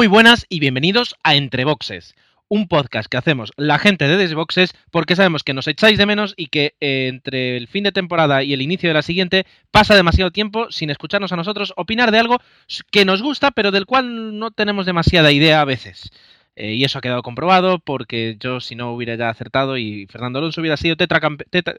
Muy buenas y bienvenidos a Entre Boxes, un podcast que hacemos la gente de Desboxes porque sabemos que nos echáis de menos y que eh, entre el fin de temporada y el inicio de la siguiente pasa demasiado tiempo sin escucharnos a nosotros opinar de algo que nos gusta pero del cual no tenemos demasiada idea a veces. Eh, y eso ha quedado comprobado porque yo, si no hubiera ya acertado y Fernando Alonso hubiera sido tetra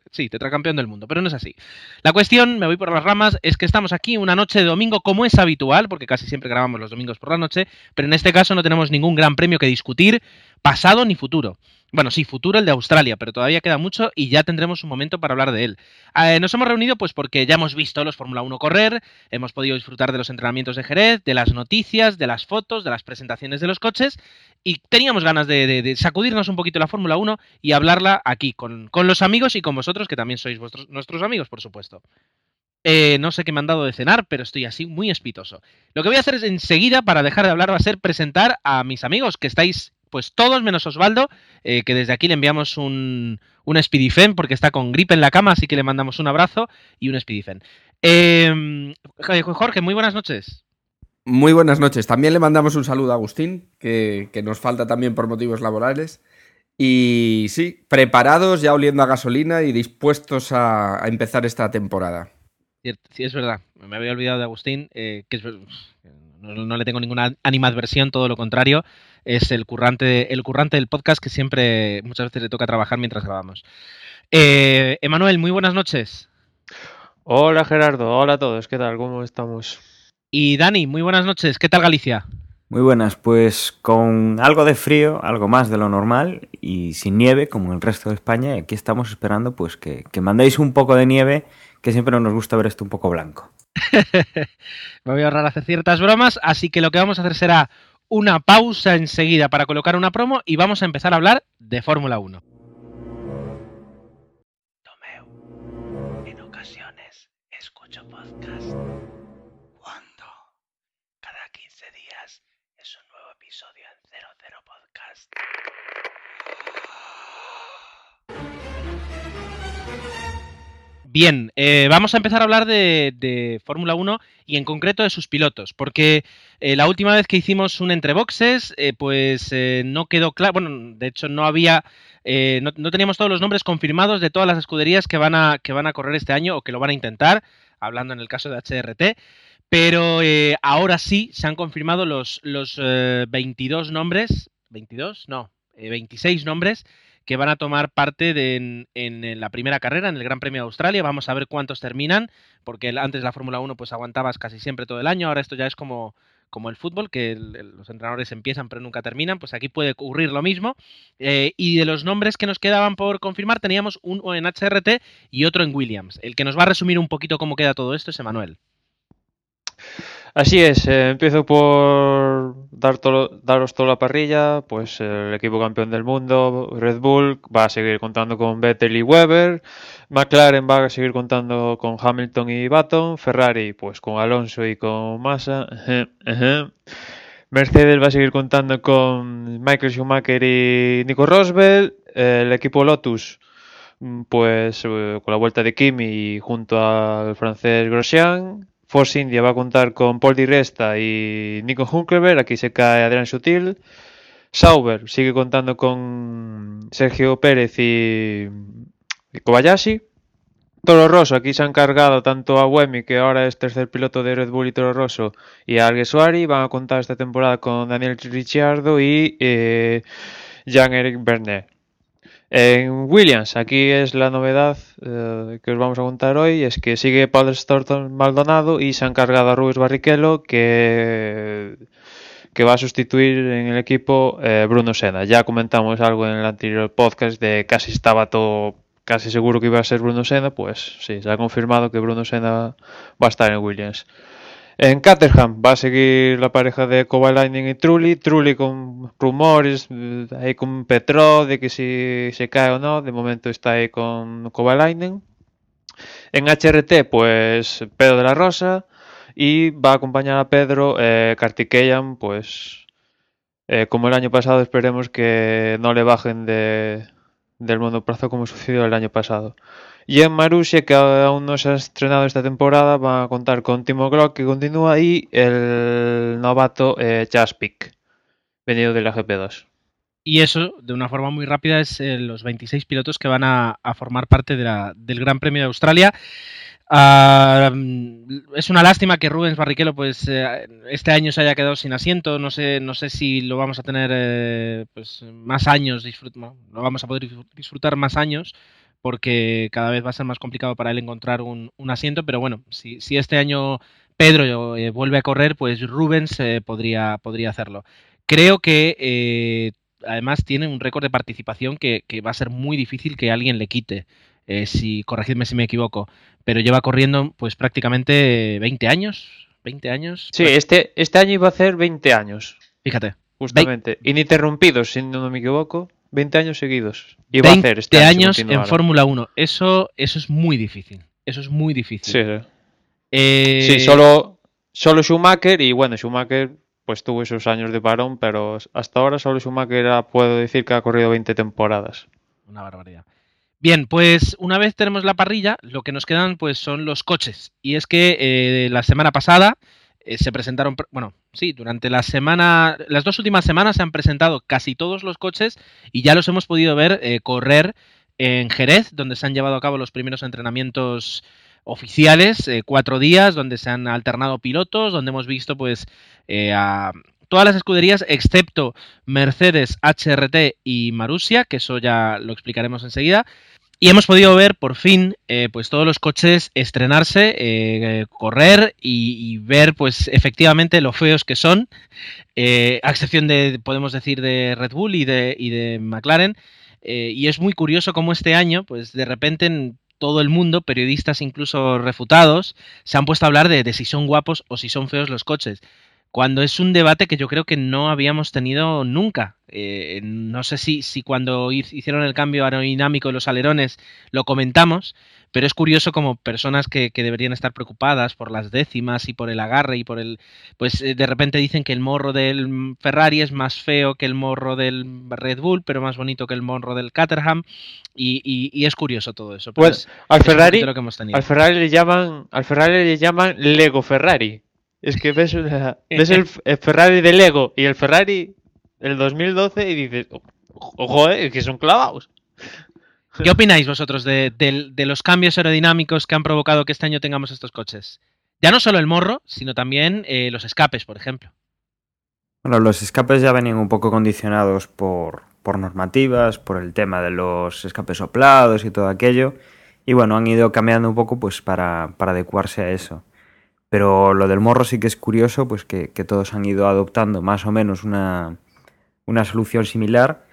sí, tetracampeón del mundo, pero no es así. La cuestión, me voy por las ramas, es que estamos aquí una noche de domingo como es habitual, porque casi siempre grabamos los domingos por la noche, pero en este caso no tenemos ningún gran premio que discutir, pasado ni futuro. Bueno, sí, futuro el de Australia, pero todavía queda mucho y ya tendremos un momento para hablar de él. Eh, nos hemos reunido pues porque ya hemos visto los Fórmula 1 correr, hemos podido disfrutar de los entrenamientos de Jerez, de las noticias, de las fotos, de las presentaciones de los coches y teníamos ganas de, sacudirnos un poquito la Fórmula 1 y hablarla aquí con, con, los amigos y con vosotros, que también sois vuestros, nuestros amigos, por supuesto. Eh, no sé qué me han dado de cenar, pero estoy así muy espitoso. Lo que voy a hacer es enseguida, para dejar de hablar, va a ser presentar a mis amigos, que estáis pues todos menos Osvaldo, eh, que desde aquí le enviamos un, un Speedifen porque está con gripe en la cama, así que le mandamos un abrazo y un Speedifen. Eh, Jorge, muy buenas noches. Muy buenas noches. También le mandamos un saludo a Agustín, que, que nos falta también por motivos laborales. Y sí, preparados, ya oliendo a gasolina y dispuestos a, a empezar esta temporada. Sí, es verdad. Me había olvidado de Agustín, eh, que es, no, no, le tengo ninguna animadversión, todo lo contrario. Es el currante, el currante del podcast que siempre, muchas veces le toca trabajar mientras grabamos. Eh, Emanuel, muy buenas noches. Hola Gerardo, hola a todos, ¿qué tal? ¿Cómo estamos? Y Dani, muy buenas noches, ¿qué tal Galicia? Muy buenas, pues con algo de frío, algo más de lo normal y sin nieve como el resto de España. Y aquí estamos esperando pues que, que mandéis un poco de nieve, que siempre nos gusta ver esto un poco blanco. Me voy a ahorrar hacer ciertas bromas, así que lo que vamos a hacer será una pausa enseguida para colocar una promo y vamos a empezar a hablar de Fórmula 1. Bien, eh, vamos a empezar a hablar de, Fórmula 1 y en concreto de sus pilotos, porque eh, la última vez que hicimos un entre boxes, eh, pues eh, no quedó claro, bueno, de hecho no había, no, no, teníamos todos los nombres confirmados de todas las escuderías que van, a, que van a correr este año o que lo van a intentar, hablando en el caso de HRT, pero ahora sí se han confirmado los, los 22 nombres, 22, no, 26 nombres que van a tomar parte de, en, la primera carrera, en el Gran Premio de Australia. Vamos a ver cuántos terminan, porque antes la Fórmula 1 pues aguantabas casi siempre todo el año, ahora esto ya es como, como el fútbol, que los entrenadores empiezan pero nunca terminan, pues aquí puede ocurrir lo mismo. Eh, y de los nombres que nos quedaban por confirmar, teníamos uno en HRT y otro en Williams. El que nos va a resumir un poquito cómo queda todo esto es Emanuel. Así es, eh, empiezo por dar daros toda la parrilla, pues el equipo campeón del mundo, Red Bull, va a seguir contando con Vettel y Weber, McLaren va a seguir contando con Hamilton y Baton, Ferrari pues con Alonso y con Massa, Mercedes va a seguir contando con Michael Schumacher y Nico Rosberg, el equipo Lotus pues eh, con la vuelta de Kimi junto al francés Grosjean, Force India va a contar con Paul Di Resta y Nico Hunkelberg, aquí se cae Adrián Sutil. Sauber sigue contando con Sergio Pérez y, y Kobayashi. Toro Rosso, aquí se han cargado tanto a Wemi, que ahora es tercer piloto de Red Bull y Toro Rosso, y a Alguersuari. Van a contar esta temporada con Daniel Ricciardo y eh, Jean-Eric Bernet. En Williams, aquí es la novedad eh, que os vamos a contar hoy, es que sigue Paul Storton Maldonado y se han cargado a Rubens Barrichello que, que va a sustituir en el equipo eh, Bruno Senna. Ya comentamos algo en el anterior podcast de casi estaba todo casi seguro que iba a ser Bruno Senna, pues sí, se ha confirmado que Bruno Senna va a estar en Williams. En Caterham va a seguir la pareja de Kovalainen y Trulli. Trulli con rumores, eh, ahí con Petro de que si se cae o no. De momento está ahí con Kovalainen. En HRT, pues Pedro de la Rosa. Y va a acompañar a Pedro eh, pues eh, como el año pasado, esperemos que no le bajen de, del monoplazo como sucedió el año pasado. Y en Marussia, que aún no se ha estrenado esta temporada, va a contar con Timo Glock, que continúa, y el novato eh, Jaspic. venido de la GP2. Y eso, de una forma muy rápida, es eh, los 26 pilotos que van a, a formar parte de la- del Gran Premio de Australia. Ah, mm, es una lástima que Rubens Barrichello pues eh, este año se haya quedado sin asiento. No sé, no sé si lo vamos a tener eh, pues más años, no, vamos a poder disfrut- disfrutar más años porque cada vez va a ser más complicado para él encontrar un, asiento. Pero bueno, si, este año Pedro eh, vuelve a correr, pues Rubens podría, podría hacerlo. Creo que además tiene un récord de participación que va a ser muy difícil que alguien le quite. Eh, si corregidme si me equivoco, pero lleva corriendo pues prácticamente 20 años, 20 años. Sí, este, este año iba a hacer 20 años, fíjate, justamente. Ininterrumpidos, si no me equivoco. 20 años seguidos. Iba a 20 hacer este año años en. Fórmula 1. Eso, eso es muy difícil. Eso es muy difícil. Sí, sí. Eh, Sí, solo, solo Schumacher y bueno, Schumacher pues tuvo esos años de parón, pero hasta ahora solo Schumacher puedo decir que ha corrido 20 temporadas. Una barbaridad. Bien, pues una vez tenemos la parrilla, lo que nos quedan pues son los coches. Y es que eh, la semana pasada eh, se presentaron, pr- bueno, sí, durante la semana, las dos últimas semanas se han presentado casi todos los coches y ya los hemos podido ver eh, correr en Jerez, donde se han llevado a cabo los primeros entrenamientos oficiales, cuatro días, donde se han alternado pilotos, donde hemos visto pues a todas las escuderías excepto Mercedes, HRT y Marussia, que eso ya lo explicaremos enseguida. Y hemos podido ver por fin eh, pues todos los coches estrenarse, eh, correr y, ver pues efectivamente lo feos que son, eh, a excepción de, podemos decir, de Red Bull y de, y de McLaren. Y es muy curioso cómo este año, pues de repente en todo el mundo, periodistas incluso refutados, se han puesto a hablar de si son guapos o si son feos los coches cuando es un debate que yo creo que no habíamos tenido nunca. Eh, no sé si, si cuando hi- hicieron el cambio aerodinámico de los alerones lo comentamos, pero es curioso como personas que, que deberían estar preocupadas por las décimas y por el agarre y por el... Pues eh, de repente dicen que el morro del Ferrari es más feo que el morro del Red Bull, pero más bonito que el morro del Caterham. Y, y- y es curioso todo eso. pero Bueno, es- al Ferrari, poquito lo que hemos tenido. al Ferrari le llaman, al Ferrari le llaman Lego Ferrari. Es que ves, una- ves el, el Ferrari de Lego y el Ferrari del 2012 y dices, ojo, eh, que son clavados. ¿Qué opináis vosotros de, los cambios aerodinámicos que han provocado que este año tengamos estos coches? Ya no solo el morro, sino también eh, los escapes, por ejemplo. Bueno, los escapes ya venían un poco condicionados por, por normativas, por el tema de los escapes soplados y todo aquello. Y bueno, han ido cambiando un poco pues para, para adecuarse a eso. Pero lo del morro sí que es curioso, pues que, que todos han ido adoptando más o menos una, una solución similar.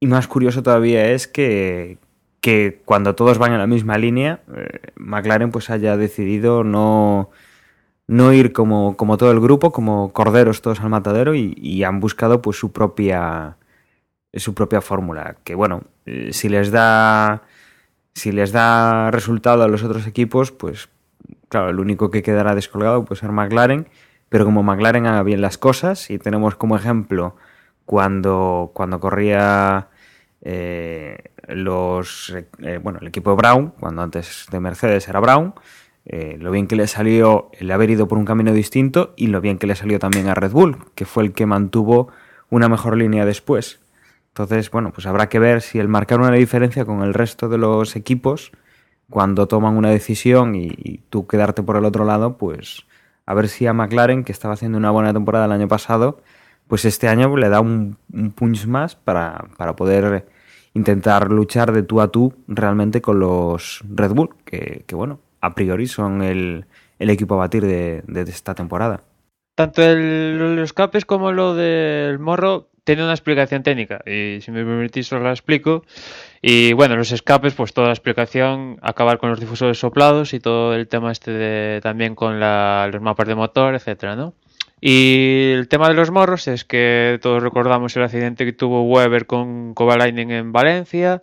Y más curioso todavía es que, que cuando todos van en la misma línea, eh, McLaren pues haya decidido no, no ir como, como todo el grupo, como corderos todos al matadero y, han buscado pues su propia su propia fórmula. Que bueno, eh, si les da si les da resultado a los otros equipos, pues claro, el único que quedará descolgado puede ser McLaren, pero como McLaren haga bien las cosas, y tenemos como ejemplo cuando, cuando corría eh, los eh, bueno, el equipo de Brown, cuando antes de Mercedes era Brown, eh, lo bien que le salió el haber ido por un camino distinto y lo bien que le salió también a Red Bull, que fue el que mantuvo una mejor línea después. Entonces, bueno, pues habrá que ver si el marcar una diferencia con el resto de los equipos cuando toman una decisión y, y tú quedarte por el otro lado, pues a ver si a McLaren, que estaba haciendo una buena temporada el año pasado, pues este año le da un, un punch más para, para poder intentar luchar de tú a tú realmente con los Red Bull, que, que bueno, a priori son el, el equipo a batir de, de esta temporada. Tanto el, los escapes como lo del morro tiene una explicación técnica y si me permitís os la explico. Y bueno, los escapes, pues toda la explicación, acabar con los difusores soplados y todo el tema este de también con la, los mapas de motor, etcétera, ¿no? Y el tema de los morros es que todos recordamos el accidente que tuvo Weber con Kovalainen en Valencia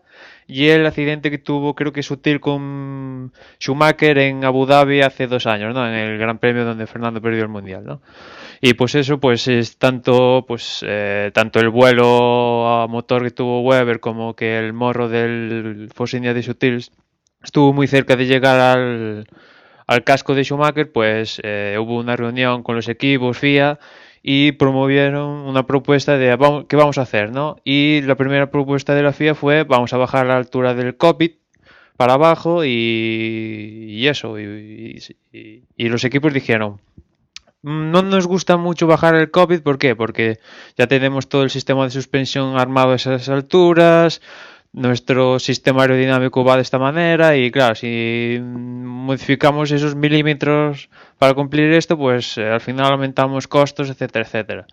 y el accidente que tuvo, creo que sutil, con Schumacher en Abu Dhabi hace dos años, ¿no? En el Gran Premio donde Fernando perdió el Mundial, ¿no? Y pues eso, pues es tanto, pues, eh, tanto el vuelo a motor que tuvo Weber como que el morro del Force India de Sutil estuvo muy cerca de llegar al, al casco de Schumacher, pues eh, hubo una reunión con los equipos FIA y promovieron una propuesta de qué vamos a hacer, ¿no? Y la primera propuesta de la FIA fue vamos a bajar la altura del cockpit para abajo y, eso. Y, y- los equipos dijeron, "Mm, no nos gusta mucho bajar el cockpit, ¿por qué? Porque ya tenemos todo el sistema de suspensión armado a esas alturas, nuestro sistema aerodinámico va de esta manera y claro, si modificamos esos milímetros para cumplir esto, pues eh, al final aumentamos costos, etcétera, etcétera.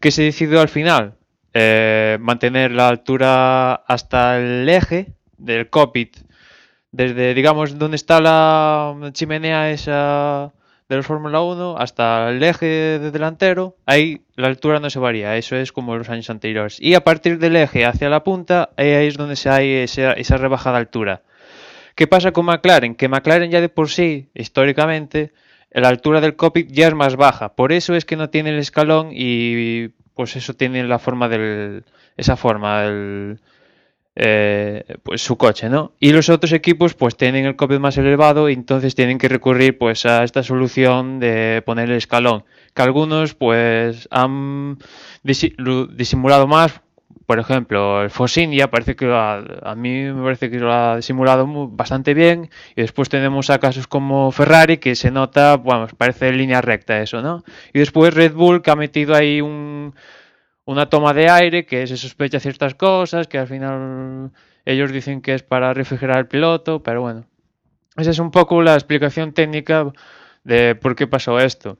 ¿Qué se decidió al final? Eh, mantener la altura hasta el eje del cockpit, desde, digamos, donde está la chimenea esa de los Fórmula 1 hasta el eje de delantero, ahí la altura no se varía, eso es como los años anteriores. Y a partir del eje hacia la punta, ahí es donde se hay esa, esa rebajada altura. ¿Qué pasa con McLaren? Que McLaren ya de por sí, históricamente, la altura del cockpit ya es más baja. Por eso es que no tiene el escalón y pues eso tiene la forma del... esa forma, el, eh, pues su coche, ¿no? Y los otros equipos pues tienen el cockpit más elevado y entonces tienen que recurrir pues a esta solución de poner el escalón. Que algunos pues han disimulado más. Por ejemplo, el Force India parece que lo ha- a mí me parece que lo ha disimulado mu- bastante bien. Y después tenemos a casos como Ferrari que se nota, vamos, parece línea recta eso, ¿no? Y después Red Bull que ha metido ahí un, una toma de aire que se sospecha ciertas cosas, que al final ellos dicen que es para refrigerar el piloto, pero bueno. Esa es un poco la explicación técnica de por qué pasó esto.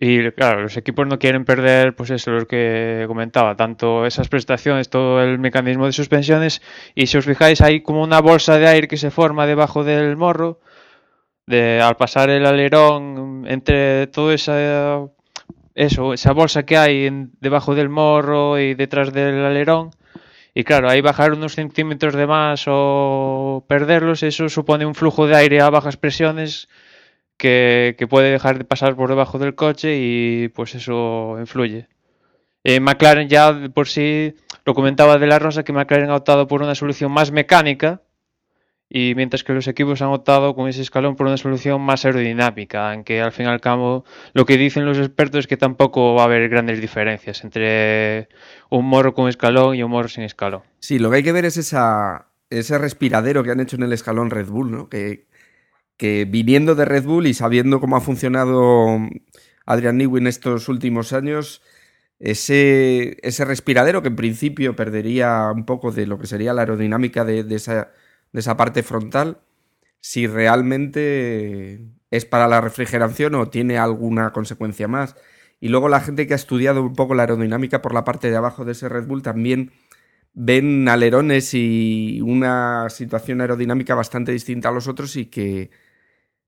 Y claro, los equipos no quieren perder, pues eso, lo que comentaba, tanto esas prestaciones, todo el mecanismo de suspensiones, y si os fijáis hay como una bolsa de aire que se forma debajo del morro, de al pasar el alerón entre todo esa eso, esa bolsa que hay en- debajo del morro y detrás del alerón. Y claro, ahí bajar unos centímetros de más o perderlos, eso supone un flujo de aire a bajas presiones que, que puede dejar de pasar por debajo del coche y pues eso influye. Eh, McLaren ya por sí, lo comentaba de la Rosa, que McLaren ha optado por una solución más mecánica y mientras que los equipos han optado con ese escalón por una solución más aerodinámica, en que al fin y al cabo lo que dicen los expertos es que tampoco va a haber grandes diferencias entre un morro con escalón y un morro sin escalón. Sí, lo que hay que ver es esa, ese respiradero que han hecho en el escalón Red Bull, ¿no? Que, que viniendo de Red Bull y sabiendo cómo ha funcionado Adrian Newey en estos últimos años, ese, ese respiradero que en principio perdería un poco de lo que sería la aerodinámica de, de esa, de esa parte frontal, si realmente es para la refrigeración o tiene alguna consecuencia más. Y luego la gente que ha estudiado un poco la aerodinámica por la parte de abajo de ese Red Bull también ven alerones y una situación aerodinámica bastante distinta a los otros y que,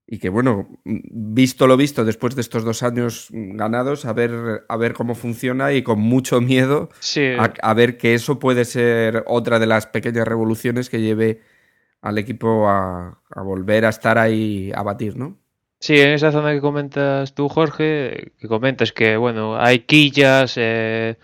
y que bueno, visto lo visto después de estos dos años ganados, a ver, a ver cómo funciona y con mucho miedo Sí, a, a ver que eso puede ser otra de las pequeñas revoluciones que lleve al equipo a, volver a estar ahí a batir, ¿no? Sí, en esa zona que comentas tú, Jorge, que comentas que, bueno, hay quillas, eh,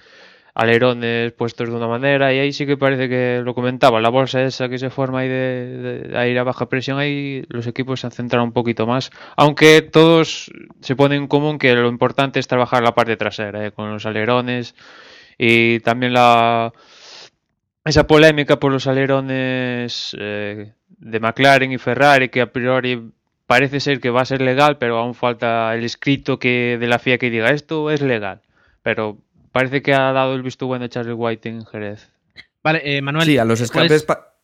alerones puestos de una manera, y ahí sí que parece que lo comentaba, la bolsa esa que se forma ahí de, de a baja presión, ahí los equipos se han centrado un poquito más, aunque todos se ponen en común que lo importante es trabajar la parte trasera, eh, con los alerones y también la esa polémica por los alerones eh, de McLaren y Ferrari, que a priori parece ser que va a ser legal, pero aún falta el escrito que de la FIA que diga esto es legal. Pero parece que ha dado el visto bueno Charlie White en Jerez. Vale, eh, Manuel. Sí, a los ¿cuál es- escapes... pa-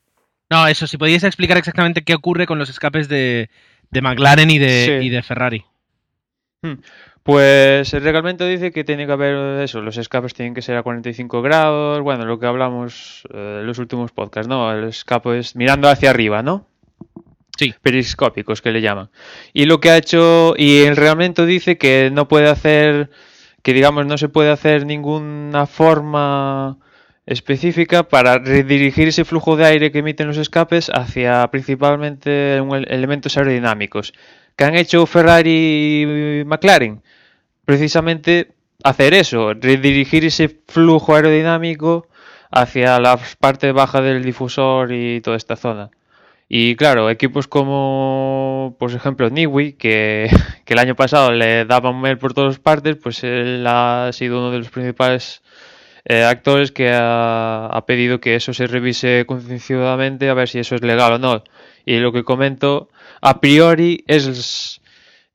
No, eso, si podíais explicar exactamente qué ocurre con los escapes de, de McLaren y de, Sí. y de Ferrari. Pues el reglamento dice que tiene que haber eso, los escapes tienen que ser a 45 grados, bueno, lo que hablamos eh, en los últimos podcasts, ¿no? El escape es mirando hacia arriba, ¿no? Sí. Periscópicos que le llaman. Y lo que ha hecho, y el reglamento dice que no puede hacer, que digamos no se puede hacer ninguna forma específica para redirigir ese flujo de aire que emiten los escapes hacia principalmente elementos aerodinámicos. ¿Qué han hecho Ferrari y McLaren? Precisamente hacer eso, redirigir ese flujo aerodinámico hacia la parte baja del difusor y toda esta zona. Y claro, equipos como, por ejemplo, Niwi, que, que el año pasado le daban mail por todas partes, pues él ha sido uno de los principales eh, actores que ha, ha pedido que eso se revise concienciadamente a ver si eso es legal o no. Y lo que comento, a priori, es...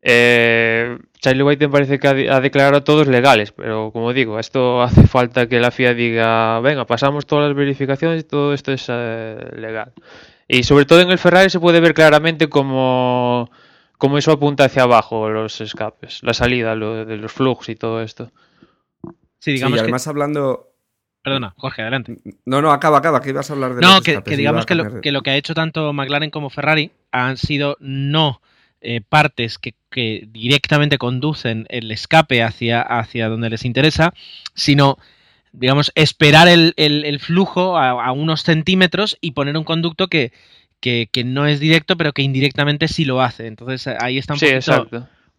Eh, Charlie White parece que ha, de- ha declarado todos legales, pero como digo, esto hace falta que la FIA diga, venga, pasamos todas las verificaciones y todo esto es eh, legal. Y sobre todo en el Ferrari se puede ver claramente cómo, cómo eso apunta hacia abajo los escapes, la salida lo de los flujos y todo esto. Sí, Sí, digamos y además hablando... Perdona, Jorge, adelante. No, no, acaba, acaba, que ibas a hablar de No, los que, que digamos que lo, que lo que ha hecho tanto McLaren como Ferrari han sido no eh, partes que, que directamente conducen el escape hacia, hacia donde les interesa, sino, digamos, esperar el, el- el flujo a, a unos centímetros y poner un conducto que, que, que no es directo, pero que indirectamente sí lo hace. Entonces ahí está un Sí, poquito,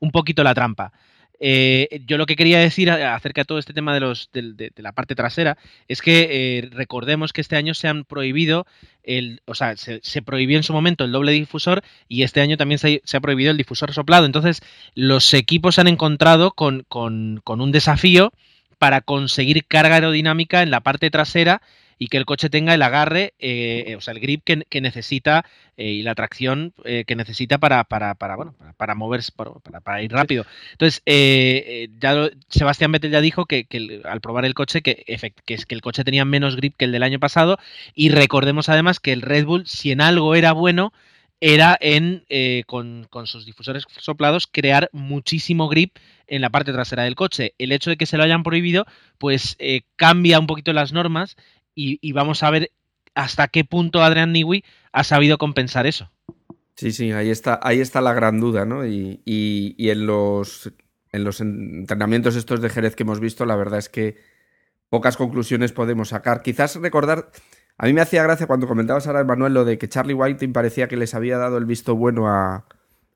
un poquito la trampa. Eh, yo lo que quería decir acerca de todo este tema de, los, de, la parte trasera es que eh, recordemos que este año se han prohibido, el, o sea, se, se prohibió en su momento el doble difusor y este año también se, se ha prohibido el difusor soplado. Entonces, los equipos se han encontrado con, con- con un desafío para conseguir carga aerodinámica en la parte trasera y que el coche tenga el agarre, eh, o sea, el grip que, que necesita eh, y la tracción eh, que necesita para, para, para, bueno, para, para moverse, para, ir rápido. Entonces, ya lo- Sebastián Vettel ya dijo que, que el- al probar el coche, que, efect- que es que el coche tenía menos grip que el del año pasado. Y recordemos además que el Red Bull, si en algo era bueno, era en, eh, con, con sus difusores soplados, crear muchísimo grip en la parte trasera del coche. El hecho de que se lo hayan prohibido, pues eh, cambia un poquito las normas y, vamos a ver hasta qué punto Adrian Newey ha sabido compensar eso. Sí, sí, ahí está, ahí está la gran duda, ¿no? Y, en los en los entrenamientos estos de Jerez que hemos visto, la verdad es que pocas conclusiones podemos sacar. Quizás recordar, a mí me hacía gracia cuando comentabas ahora, Manuel, lo de que Charlie Whiting parecía que les había dado el visto bueno a,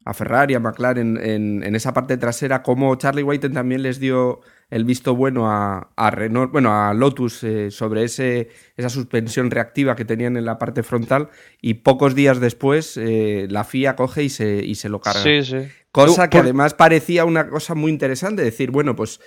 a Ferrari, a McLaren en, en esa parte trasera, como Charlie Whiting también les dio el visto bueno a, a Renault, bueno, a Lotus eh, sobre ese, esa suspensión reactiva que tenían en la parte frontal y pocos días después eh, la FIA coge y se, y se lo carga. Sí, sí. Cosa que además parecía una cosa muy interesante, decir, bueno, pues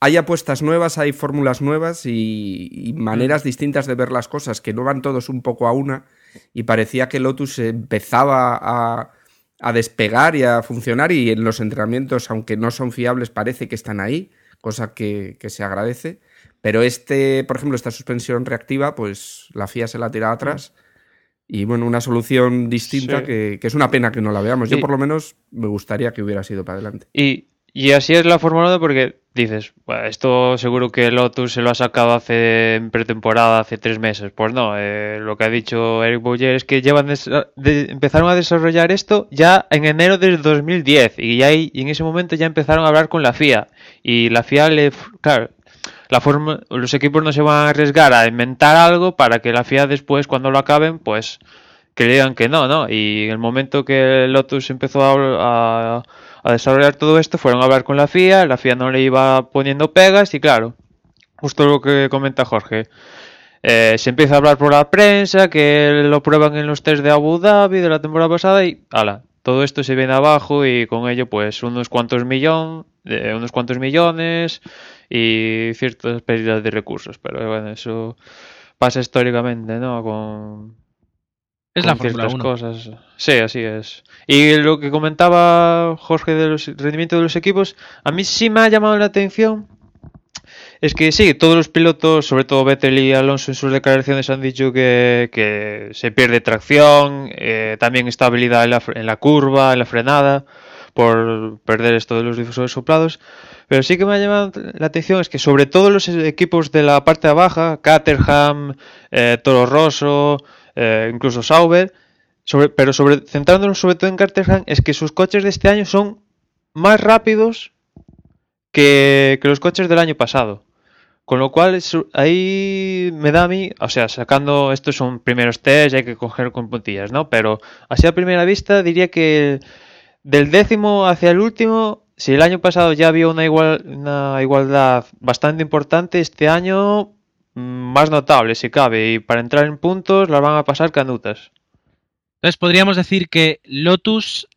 hay apuestas nuevas, hay fórmulas nuevas y, y maneras distintas de ver las cosas que no van todos un poco a una y parecía que Lotus empezaba a, a despegar y a funcionar y en los entrenamientos, aunque no son fiables, parece que están ahí, cosa que, que se agradece. Pero este, por ejemplo, esta suspensión reactiva, pues la FIA se la ha tirado atrás. Y bueno, una solución distinta Sí. que, que es una pena que no la veamos. Yo Y- por lo menos me gustaría que hubiera sido para adelante. Y, y así es la Fórmula 1 porque dices, "Buah, esto seguro que Lotus se lo ha sacado hace en pretemporada, hace tres meses. Pues no, eh, lo que ha dicho Eric Bouyer es que llevan de- empezaron a desarrollar esto ya en enero del 2010 y, ya y en ese momento ya empezaron a hablar con la FIA. Y la FIA le... Claro, los equipos no se van a arriesgar a inventar algo para que la FIA después, cuando lo acaben, pues que le digan que no, ¿no? Y en el momento que Lotus empezó a, a- a desarrollar todo esto, fueron a hablar con la FIA, la FIA no le iba poniendo pegas y claro, justo lo que comenta Jorge. eh, se empieza a hablar por la prensa, que lo prueban en los test de Abu Dhabi de la temporada pasada y ala, todo esto se viene abajo y con ello pues unos cuantos millón, eh, unos cuantos millones y ciertas pérdidas de recursos, pero bueno, eso pasa históricamente, ¿no? Con, Es la Fórmula ciertas 1. cosas. Sí, así es. Y lo que comentaba Jorge del rendimiento de los equipos, a mí sí me ha llamado la atención. Es que sí, todos los pilotos, sobre todo Vettel y Alonso en sus declaraciones han dicho que, que se pierde tracción, eh, también estabilidad en la, fre- en la curva, en la frenada, por perder esto de los difusores soplados. Pero sí que me ha llamado la atención es que sobre todo los equipos de la parte baja, Caterham, eh, Toro Rosso, eh, incluso Sauber, sobre, pero sobre, centrándonos sobre todo en Caterham, es que sus coches de este año son más rápidos que, que los coches del año pasado. Con lo cual, ahí me da a mí, o sea, sacando, estos son primeros test, hay que coger con puntillas, ¿no? Pero así a primera vista diría que del décimo hacia el último, si el año pasado ya había una, igual, una igualdad bastante importante, este año más notable, si cabe, y para entrar en puntos las van a pasar canutas. Entonces podríamos decir que Lotus,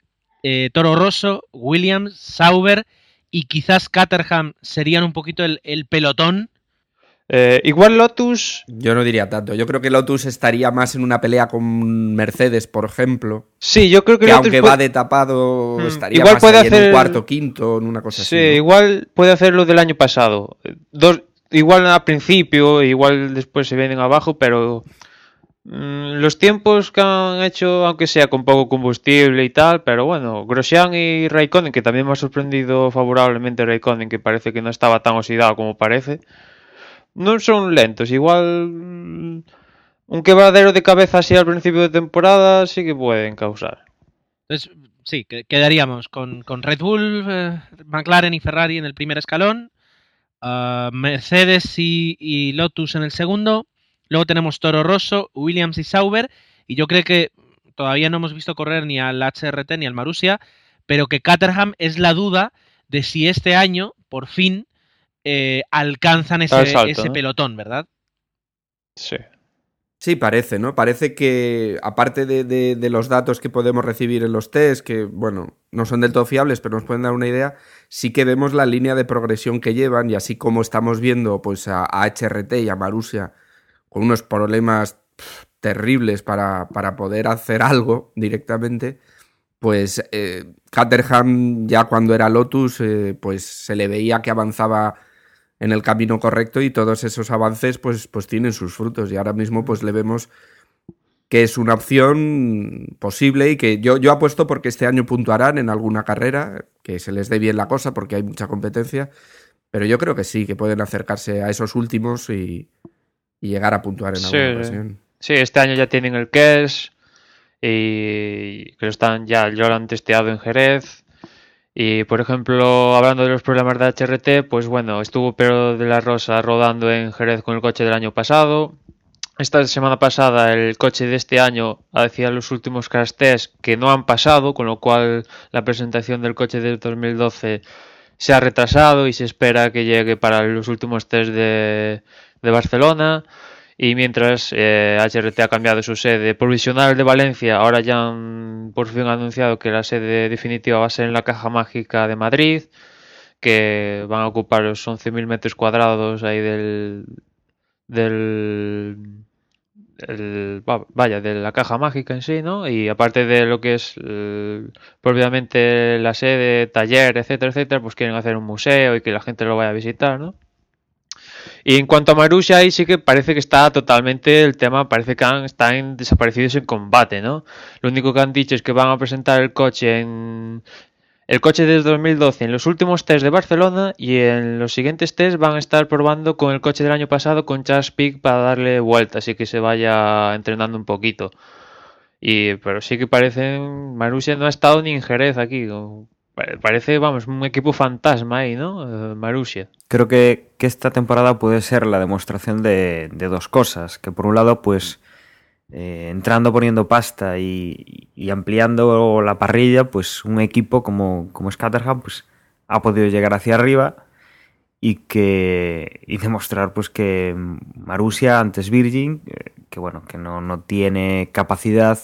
eh, Toro Rosso, Williams, Sauber y quizás Caterham serían un poquito el, el pelotón. Eh, igual Lotus, Yo no diría tanto. Yo creo que Lotus estaría más en una pelea con Mercedes, por ejemplo. sí, yo creo que, Que Lotus aunque puede- va de tapado, Mm, estaría igual más puede ahí en un cuarto, quinto, en una cosa Sí, así. ¿no? igual puede hacer lo del año pasado. Dos, igual al principio, igual después se vienen abajo, pero mm, los tiempos que han hecho, aunque sea con poco combustible y tal, pero bueno, Grosjean y Raikkonen, que también me ha sorprendido favorablemente Raikkonen, que parece que no estaba tan oxidado como parece, no son lentos. Igual mm, un quebradero de cabeza así al principio de temporada sí que pueden causar. Entonces, sí, que- quedaríamos con, con Red Bull, eh, McLaren y Ferrari en el primer escalón, ah, Mercedes y, y Lotus en el segundo, luego tenemos Toro Rosso, Williams y Sauber, y yo creo que todavía no hemos visto correr ni al HRT ni al Marussia, pero que Caterham es la duda de si este año, por fin, eh, alcanzan ese, Al salto, ese ¿no? pelotón, ¿verdad? Sí. Sí, parece, ¿no? Parece que, aparte de, de- los datos que podemos recibir en los test, que, bueno, no son del todo fiables, pero nos pueden dar una idea, sí que vemos la línea de progresión que llevan y así como estamos viendo pues a, HRT y a Marussia con unos problemas terribles para, para poder hacer algo directamente, pues eh, Caterham ya cuando era Lotus, eh, pues se le veía que avanzaba en el camino correcto y todos esos avances pues, pues tienen sus frutos y ahora mismo pues le vemos que es una opción posible y que yo, yo apuesto porque este año puntuarán en alguna carrera, que se les dé bien la cosa porque hay mucha competencia, pero yo creo que sí, que pueden acercarse a esos últimos y, y llegar a puntuar en alguna sí. ocasión. Sí, este año ya tienen el KES y que están ya, ya lo han testeado en Jerez. Y por ejemplo, hablando de los problemas de HRT, pues bueno, estuvo Pedro de la Rosa rodando en Jerez con el coche del año pasado. Esta semana pasada el coche de este año hacía los últimos crash test que no han pasado, con lo cual la presentación del coche del 2012 se ha retrasado y se espera que llegue para los últimos test de, de Barcelona. Y mientras eh, HRT ha cambiado su sede provisional de Valencia, ahora ya han por fin anunciado que la sede definitiva va a ser en la Caja Mágica de Madrid, que van a ocupar los 11.000 metros cuadrados ahí del, del el- va- vaya, de la caja mágica en sí, ¿no? Y aparte de lo que es eh, propiamente la sede, taller, etcétera, etcétera, pues quieren hacer un museo y que la gente lo vaya a visitar, ¿no? Y en cuanto a Marussia, ahí sí que parece que está totalmente el tema, parece que han, están desaparecidos en combate, ¿no? Lo único que han dicho es que van a presentar el coche en, el coche desde 2012 en los últimos test de Barcelona y en los siguientes test van a estar probando con el coche del año pasado con Charles Peak para darle vueltas y que se vaya entrenando un poquito. Y, pero sí que parecen. Marussia no ha estado ni en Jerez aquí. Parece, vamos, un equipo fantasma ahí, ¿no? Eh, Marussia. Creo que, que esta temporada puede ser la demostración de, de dos cosas. Que por un lado, pues, eh, entrando poniendo pasta y, y ampliando la parrilla, pues un equipo como, como Scatterham, pues, ha podido llegar hacia arriba y que y demostrar pues que Marussia antes Virgin eh, que bueno que no, no tiene capacidad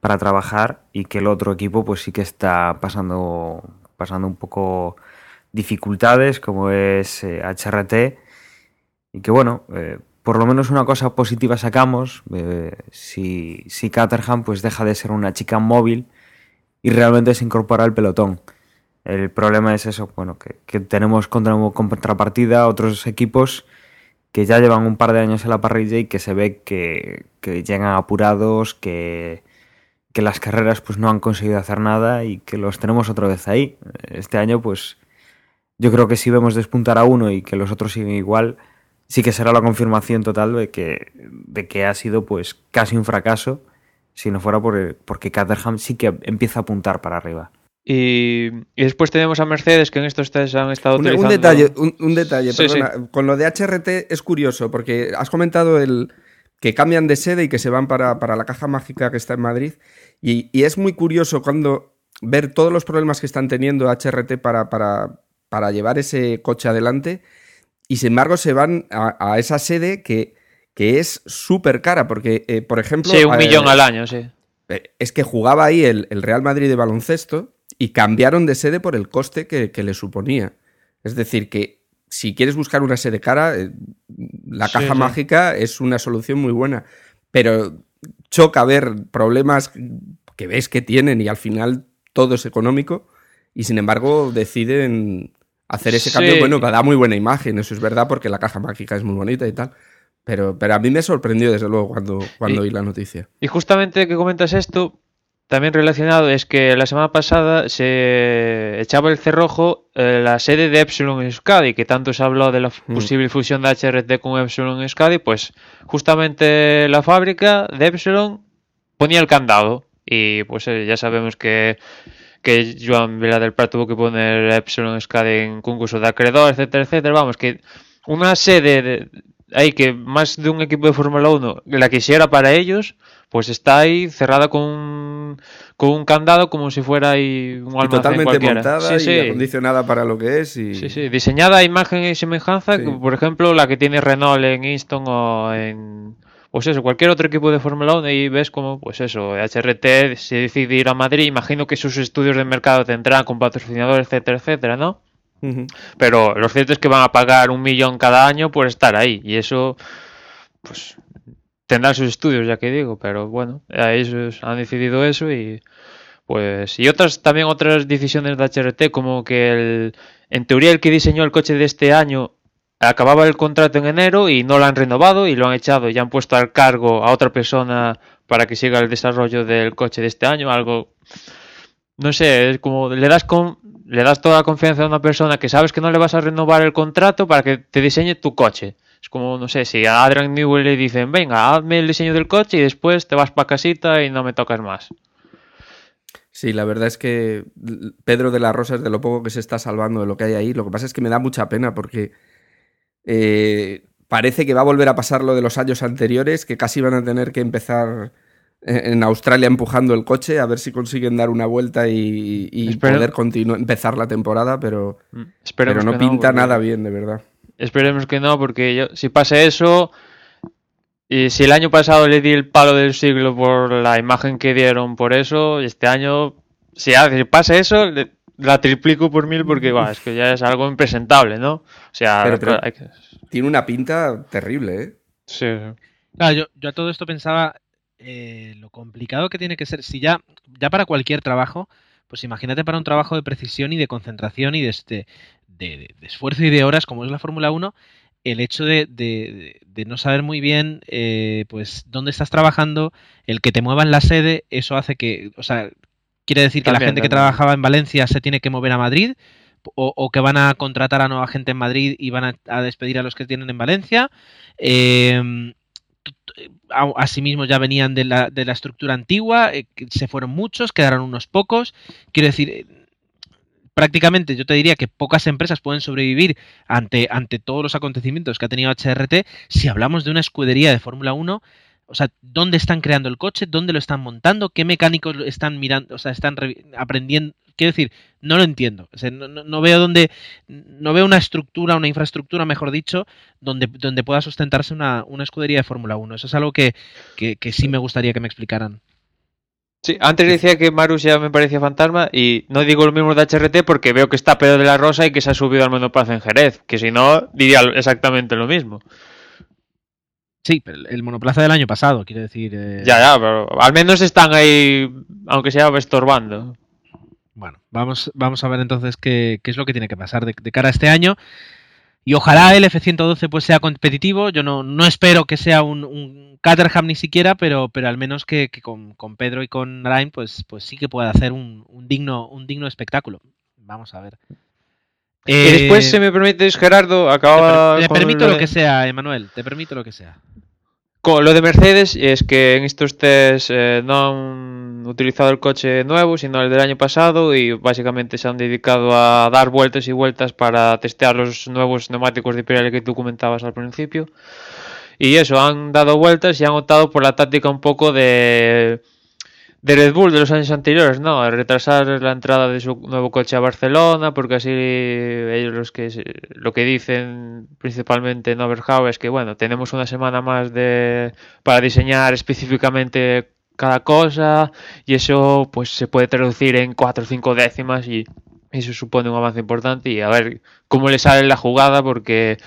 para trabajar y que el otro equipo pues sí que está pasando pasando un poco dificultades como es eh, HRT y que bueno eh, por lo menos una cosa positiva sacamos eh, si, si Caterham pues deja de ser una chica móvil y realmente se incorpora al pelotón. El problema es eso, bueno, que, que tenemos contra, contrapartida otros equipos que ya llevan un par de años en la parrilla y que se ve que, que llegan apurados, que, que las carreras pues no han conseguido hacer nada y que los tenemos otra vez ahí. Este año pues yo creo que si vemos despuntar a uno y que los otros siguen igual, sí que será la confirmación total de que, de que ha sido pues casi un fracaso si no fuera por, porque Caterham sí que empieza a apuntar para arriba. Y, y después tenemos a Mercedes, que en estos test han estado Un, utilizando... un detalle, un, un detalle Sí, perdona. Con lo de HRT es curioso, porque has comentado el que cambian de sede y que se van para, para la caja mágica que está en Madrid. Y, y, es muy curioso cuando ver todos los problemas que están teniendo HRT para, para, para llevar ese coche adelante. Y sin embargo, se van a, a esa sede que, que es súper cara, porque, eh, por ejemplo. Sí, un eh, millón al año, sí. Eh, Es que jugaba ahí el, el Real Madrid de baloncesto y cambiaron de sede por el coste que, que le suponía. Es decir, que si quieres buscar una sede cara, eh, la Sí, caja sí. mágica es una solución muy buena. Pero choca ver problemas que ves que tienen y al final todo es económico y sin embargo deciden hacer ese Sí. cambio. Bueno, da muy buena imagen, eso es verdad, porque la caja mágica es muy bonita y tal. Pero, pero a mí me sorprendió desde luego cuando, cuando Y- oí la noticia. Y justamente que comentas esto, también relacionado, es que la semana pasada se echaba el cerrojo eh, la sede de Epsilon Euskadi, que tanto se habló de la Mm. posible fusión de HRT con Epsilon Euskadi, pues justamente la fábrica de Epsilon ponía el candado. Y pues eh, ya sabemos que, que Joan Vila del Prat tuvo que poner Epsilon Euskadi en concurso de acreedor, etcétera, etcétera. Vamos, que una sede de, ahí que más de un equipo de Fórmula 1 la quisiera para ellos, pues está ahí cerrada con, un- con un candado como si fuera ahí un Y almacén totalmente cualquiera. montada Sí, y sí. acondicionada para lo que es. Y... Sí, sí, diseñada a imagen y semejanza, que, por ejemplo, la que tiene Renault en Easton o en, pues eso, cualquier otro equipo de Fórmula 1 y ves como, pues eso, HRT se decide ir a Madrid, imagino que sus estudios de mercado tendrán con patrocinadores, etcétera, etcétera, ¿no? Pero lo cierto es que van a pagar un millón cada año por estar ahí y eso, pues, tendrán sus estudios, ya que digo, pero bueno, ellos han decidido eso y pues y otras también otras decisiones de HRT como que el, en teoría el que diseñó el coche de este año acababa el contrato en enero y no lo han renovado y lo han echado y han puesto al cargo a otra persona para que siga el desarrollo del coche de este año, algo no sé, es como le das con le das toda la confianza a una persona que sabes que no le vas a renovar el contrato para que te diseñe tu coche. Es como, no sé, si a Adrian Newell le dicen, venga, hazme el diseño del coche y después te vas para casita y no me tocas más. Sí, la verdad es que Pedro de la Rosa es de lo poco que se está salvando de lo que hay ahí. Lo que pasa es que me da mucha pena porque eh, parece que va a volver a pasar lo de los años anteriores, que casi van a tener que empezar eh, en Australia empujando el coche a ver si consiguen dar una vuelta y, y poder empezar la temporada, pero, Esperemos pero no pinta porque- nada bien, de verdad. Esperemos que no, porque yo, si pasa eso, y si el año pasado le di el palo del siglo por la imagen que dieron por eso, este año, si, si pasa eso, le- la triplico por mil porque va, es que ya es algo impresentable, ¿no? O sea, Pero- pero- hay que- Tiene una pinta terrible, ¿eh? sí, Claro, yo, yo a todo esto pensaba eh, lo complicado que tiene que ser. Si ya, ya para cualquier trabajo, pues imagínate para un trabajo de precisión y de concentración y de, este, de, esfuerzo y de horas, como es la Fórmula 1, el hecho de, de- de no saber muy bien eh, pues dónde estás trabajando, el que te muevan la sede, eso hace que, o sea, quiere decir que la También, gente que trabajaba en Valencia se tiene que mover a Madrid. O, o que van a contratar a nueva gente en Madrid y van a, a despedir a los que tienen en Valencia. Eh, a- asimismo ya venían de la, de la estructura antigua, eh, se fueron muchos, quedaron unos pocos. Quiero decir, prácticamente yo te diría que pocas empresas pueden sobrevivir ante, ante todos los acontecimientos que ha tenido HRT si hablamos de una escudería de Fórmula 1. O sea, ¿dónde están creando el coche? ¿Dónde lo están montando? ¿Qué mecánicos están mirando? O sea, están aprendiendo. Quiero decir, no lo entiendo. No, veo dónde. No veo una estructura, una infraestructura, mejor dicho, donde, donde pueda sustentarse una, una escudería de Fórmula 1. Eso es algo que, que sí me gustaría que me explicaran. Sí, antes decía que Marus ya me parecía fantasma y no digo lo mismo de HRT porque veo que está Pedro de la Rosa y que se ha subido al monoplaza en Jerez, que si no diría exactamente lo mismo. Sí, pero el monoplaza del año pasado, quiero decir. eh, Ya, ya, pero al menos están ahí, aunque sea estorbando. Bueno, vamos, vamos a ver entonces qué, qué es lo que tiene que pasar de, de cara a este año. Y ojalá el F-112 pues sea competitivo. Yo no, no espero que sea un, un Caterham ni siquiera, pero, pero al menos que, que con, con Pedro y con Ryan pues, pues sí que pueda hacer un, un digno, un digno espectáculo. Vamos a ver. y después, Eh, si me permites, Gerardo, te, acaba per- te permito lo que sea, Emanuel. Te permito lo que sea. Con lo de Mercedes es que en estos test eh, no utilizado el coche nuevo, sino el del año pasado y básicamente se han dedicado a dar vueltas y vueltas para testear los nuevos neumáticos de Pirelli que tú comentabas al principio. Y eso, han dado vueltas y han optado por la táctica un poco de, Red Bull de los años anteriores, ¿no? Retrasar la entrada de su nuevo coche a Barcelona, porque así ellos los que lo que dicen principalmente en Overhaul es que bueno, tenemos una semana más de para diseñar específicamente cada cosa y eso pues se puede traducir en 4 o 5 décimas y eso supone un avance importante y a ver cómo le sale la jugada porque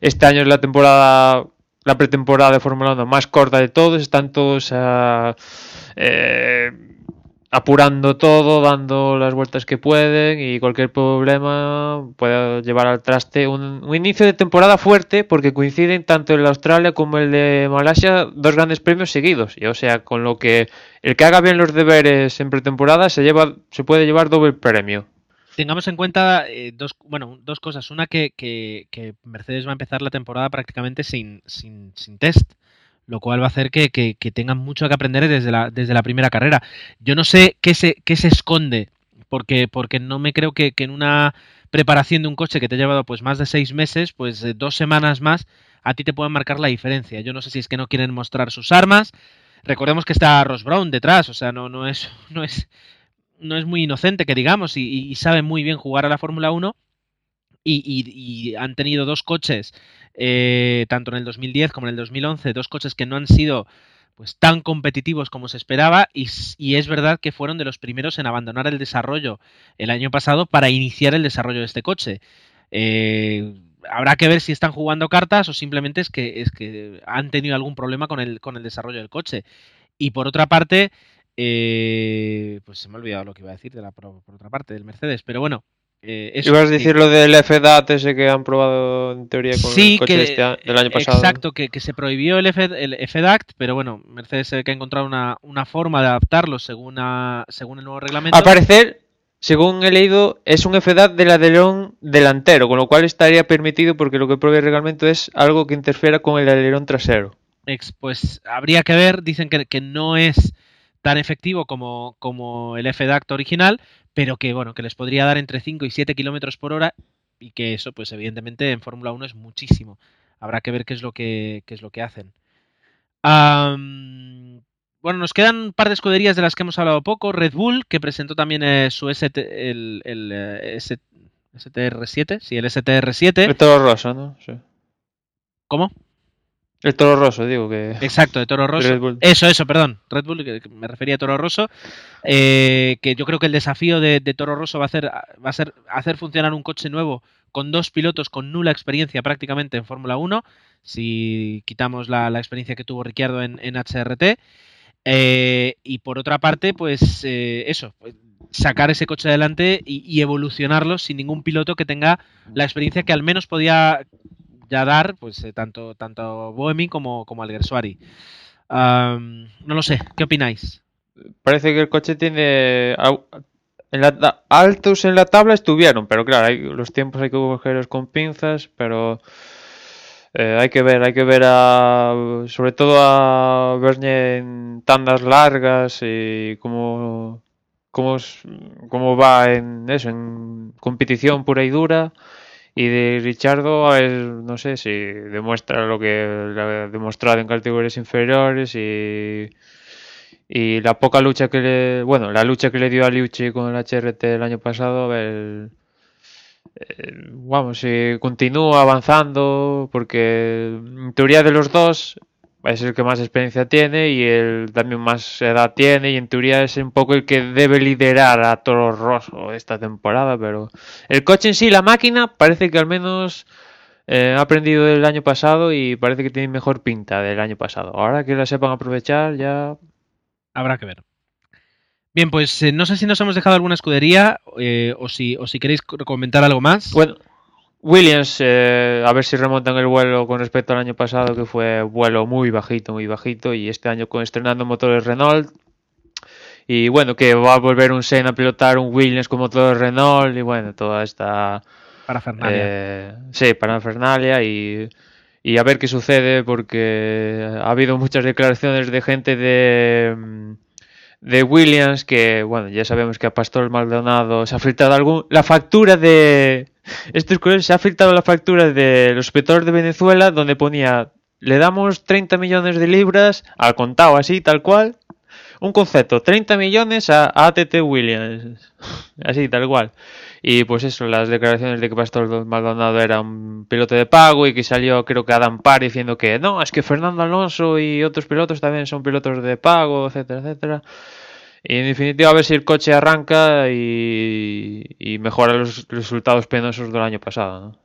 este año es la temporada la pretemporada de Fórmula 1 más corta de todos, están todos ah, eh, apurando todo, dando las vueltas que pueden y cualquier problema puede llevar al traste un, inicio de temporada fuerte porque coinciden tanto el de Australia como el de Malasia dos grandes premios seguidos. Y o sea con lo que el que haga bien los deberes en pretemporada se lleva se puede llevar doble premio. Tengamos en cuenta eh, dos, bueno, dos cosas. Una, que, que- que Mercedes va a empezar la temporada prácticamente sin, sin, sin test, lo cual va a hacer que, que- tengan mucho que aprender desde la, desde la primera carrera. Yo no sé qué se, qué se esconde, porque, porque no me creo que, que en una preparación de un coche que te ha llevado pues más de seis meses, pues eh, dos semanas más, a ti te puedan marcar la diferencia. Yo no sé si es que no quieren mostrar sus armas. Recordemos que está Ross Brown detrás, o sea, no, no es, no es, no es muy inocente, que digamos, y, y sabe muy bien jugar a la Fórmula 1. Y, y- y han tenido dos coches, eh, tanto en el 2010 como en el 2011, dos coches que no han sido pues tan competitivos como se esperaba y, es verdad que fueron de los primeros en abandonar el desarrollo el año pasado para iniciar el desarrollo de este coche. Eh, habrá que ver si están jugando cartas o simplemente es que, es que han tenido algún problema con el, con el desarrollo del coche. Y por otra parte, eh, pues se me ha olvidado lo que iba a decir de la, por otra parte del Mercedes, pero bueno. Eh, eso, ibas a decir lo del FDAT ese que han probado en teoría con Sí, el coche que, este a- del año pasado Exacto, que, que se prohibió el, F, el FDACT, pero bueno, Mercedes se ve que ha encontrado una, una forma de adaptarlo según, a- según el nuevo reglamento. Al parecer, según he leído, es un FDAT del alerón delantero, con lo cual estaría permitido porque lo que provee el reglamento es algo que interfiera con el alerón trasero. Ex- pues habría que ver, dicen que, que no es tan efectivo como, como el FDACT original, pero que bueno, que les podría dar entre 5 y 7 kilómetros por hora y que eso, pues evidentemente en Fórmula 1 es muchísimo. Habrá que ver qué es lo que, qué es lo que hacen. Bueno, nos quedan un par de escuderías de las que hemos hablado poco. Red Bull, que presentó también eh, su ST, el, el, eh, S- STR7, sí, el STR7. El toro roso, ¿no? Sí. ¿Cómo? El toro roso, digo que. Exacto, de Toro Rosso. Eso, eso, perdón. Red Bull, que me refería a Toro Rosso. eh, que yo creo que el desafío de, de Toro Rosso va a, ser, va a ser hacer funcionar un coche nuevo con dos pilotos con nula experiencia prácticamente en Fórmula 1, si quitamos la, la experiencia que tuvo Ricciardo en, en HRT. Eh, y por otra parte, pues eh, eso, pues, sacar ese coche adelante y, y evolucionarlo sin ningún piloto que tenga la experiencia que al menos podía ya dar, pues eh, tanto, tanto Boemi como, como Alguersuari. Am, no lo sé, ¿qué opináis? Parece que el coche tiene. En la, altos en la tabla estuvieron, pero claro, hay, los tiempos hay que cogerlos con pinzas, pero. eh, hay que ver, hay que ver a. Sobre todo a Bernie en tandas largas y cómo. Cómo, cómo va en eso, en competición pura y dura. Y de Richardo, ver, no sé si demuestra lo que ha demostrado en categorías inferiores y, y la poca lucha que le, bueno, la lucha que le dio a Liucci con el HRT el año pasado, eh, vamos, si continúa avanzando, porque en teoría de los dos es el que más experiencia tiene y el también más edad tiene y en teoría es un poco el que debe liderar a Toro Rosso esta temporada, pero el coche en sí, la máquina, parece que al menos eh, ha aprendido del año pasado y parece que tiene mejor pinta del año pasado. Ahora que la sepan aprovechar, ya Habrá que ver. Bien, pues eh, no sé si nos hemos dejado alguna escudería eh, o, si, o si queréis co- comentar algo más. Bueno, Williams, eh, a ver si remontan el vuelo con respecto al año pasado, que fue vuelo muy bajito, muy bajito, y este año con estrenando motores Renault. Y bueno, que va a volver un Senna a pilotar un Williams con motores Renault, y bueno, toda esta. para Fernández. Eh, sí, para Fernalia y, y a ver qué sucede porque ha habido muchas declaraciones de gente de, de Williams que, bueno, ya sabemos que a Pastor Maldonado se ha filtrado algún... La factura de... Esto es curioso, se ha filtrado la factura de los de Venezuela donde ponía, le damos 30 millones de libras al contado así, tal cual. Un concepto, 30 millones a ATT Williams. Así, tal cual. Y pues eso, las declaraciones de que Pastor Maldonado era un piloto de pago y que salió creo que Adam Parr diciendo que no, es que Fernando Alonso y otros pilotos también son pilotos de pago, etcétera, etcétera. Y en definitiva a ver si el coche arranca y, y mejora los resultados penosos del año pasado. ¿no?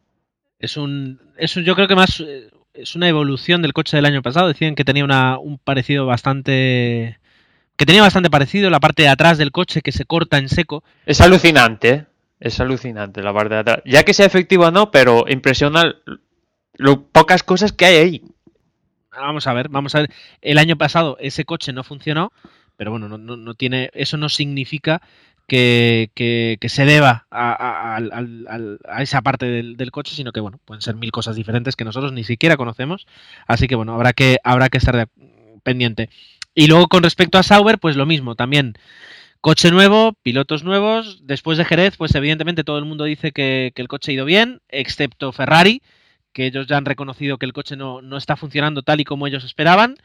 Es un, es un- yo creo que más eh, es una evolución del coche del año pasado. Decían que tenía una, un parecido bastante, que tenía bastante parecido la parte de atrás del coche que se corta en seco. Es alucinante, ¿eh? es alucinante la parte de atrás. Ya que sea efectiva o no, pero impresiona lo pocas cosas que hay ahí. Vamos a ver, vamos a ver. El año pasado ese coche no funcionó, pero bueno, no, no- no tiene, eso no significa que, que- se deba a, a- a esa parte del, del coche, sino que bueno, pueden ser mil cosas diferentes que nosotros ni siquiera conocemos. Así que bueno, habrá que, habrá que estar pendiente. Y luego con respecto a Sauber, pues lo mismo, también coche nuevo, pilotos nuevos. Después de Jerez, pues evidentemente todo el mundo dice que, que el coche ha ido bien, excepto Ferrari, que ellos ya han reconocido que el coche no, no está funcionando tal y como ellos esperaban,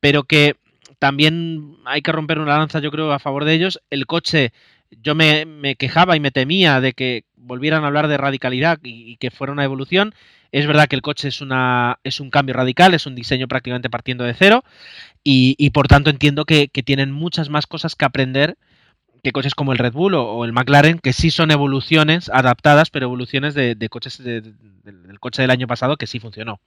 pero que también hay que romper una lanza, yo creo, a favor de ellos. El coche, yo me, quejaba y me temía de que volvieran a hablar de radicalidad y, que fuera una evolución. Es verdad que el coche es, una, es un cambio radical, es un diseño prácticamente partiendo de cero y, por tanto entiendo que, tienen muchas más cosas que aprender que coches como el Red Bull o, el McLaren, que sí son evoluciones adaptadas, pero evoluciones de, coches de- del coche del año pasado que sí funcionó.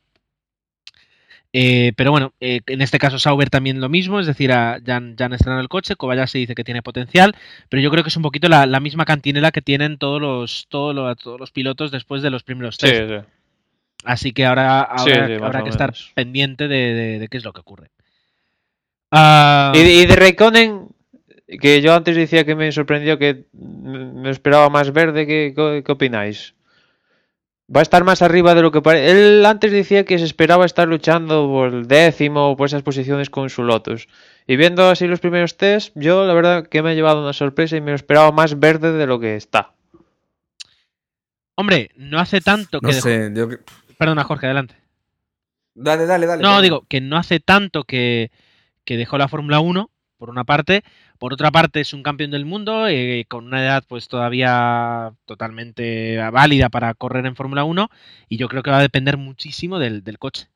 Eh, pero bueno, eh, en este caso Sauber también lo mismo, es decir, a- ya, han, ya han estrenado el coche, Kobayashi dice que tiene potencial, pero yo creo que es un poquito la, la misma cantinela que tienen todos los, todos los, todos los pilotos después de los primeros test. sí. Así que ahora, ahora Sí, sí, más habrá que estar pendiente de, de- de qué es lo que ocurre. Ah, Y, y de Raikkonen, que yo antes decía que me sorprendió que me esperaba más verde, ¿qué, qué, qué opináis? Va a estar más arriba de lo que parece. Él antes decía que se esperaba estar luchando por el décimo o por esas posiciones con su Lotus. Y viendo así los primeros test, yo la verdad que me he llevado una sorpresa y me lo esperaba más verde de lo que está. hombre, no hace tanto que No dejó- sé, yo... Perdona, Jorge, adelante. Dale, dale, dale. No, dale. digo que no hace tanto que, que dejó la Fórmula 1, por una parte. Por otra parte, es un campeón del mundo, eh, con una edad pues todavía totalmente válida para correr en Fórmula 1, y yo creo que va a depender muchísimo del, coche.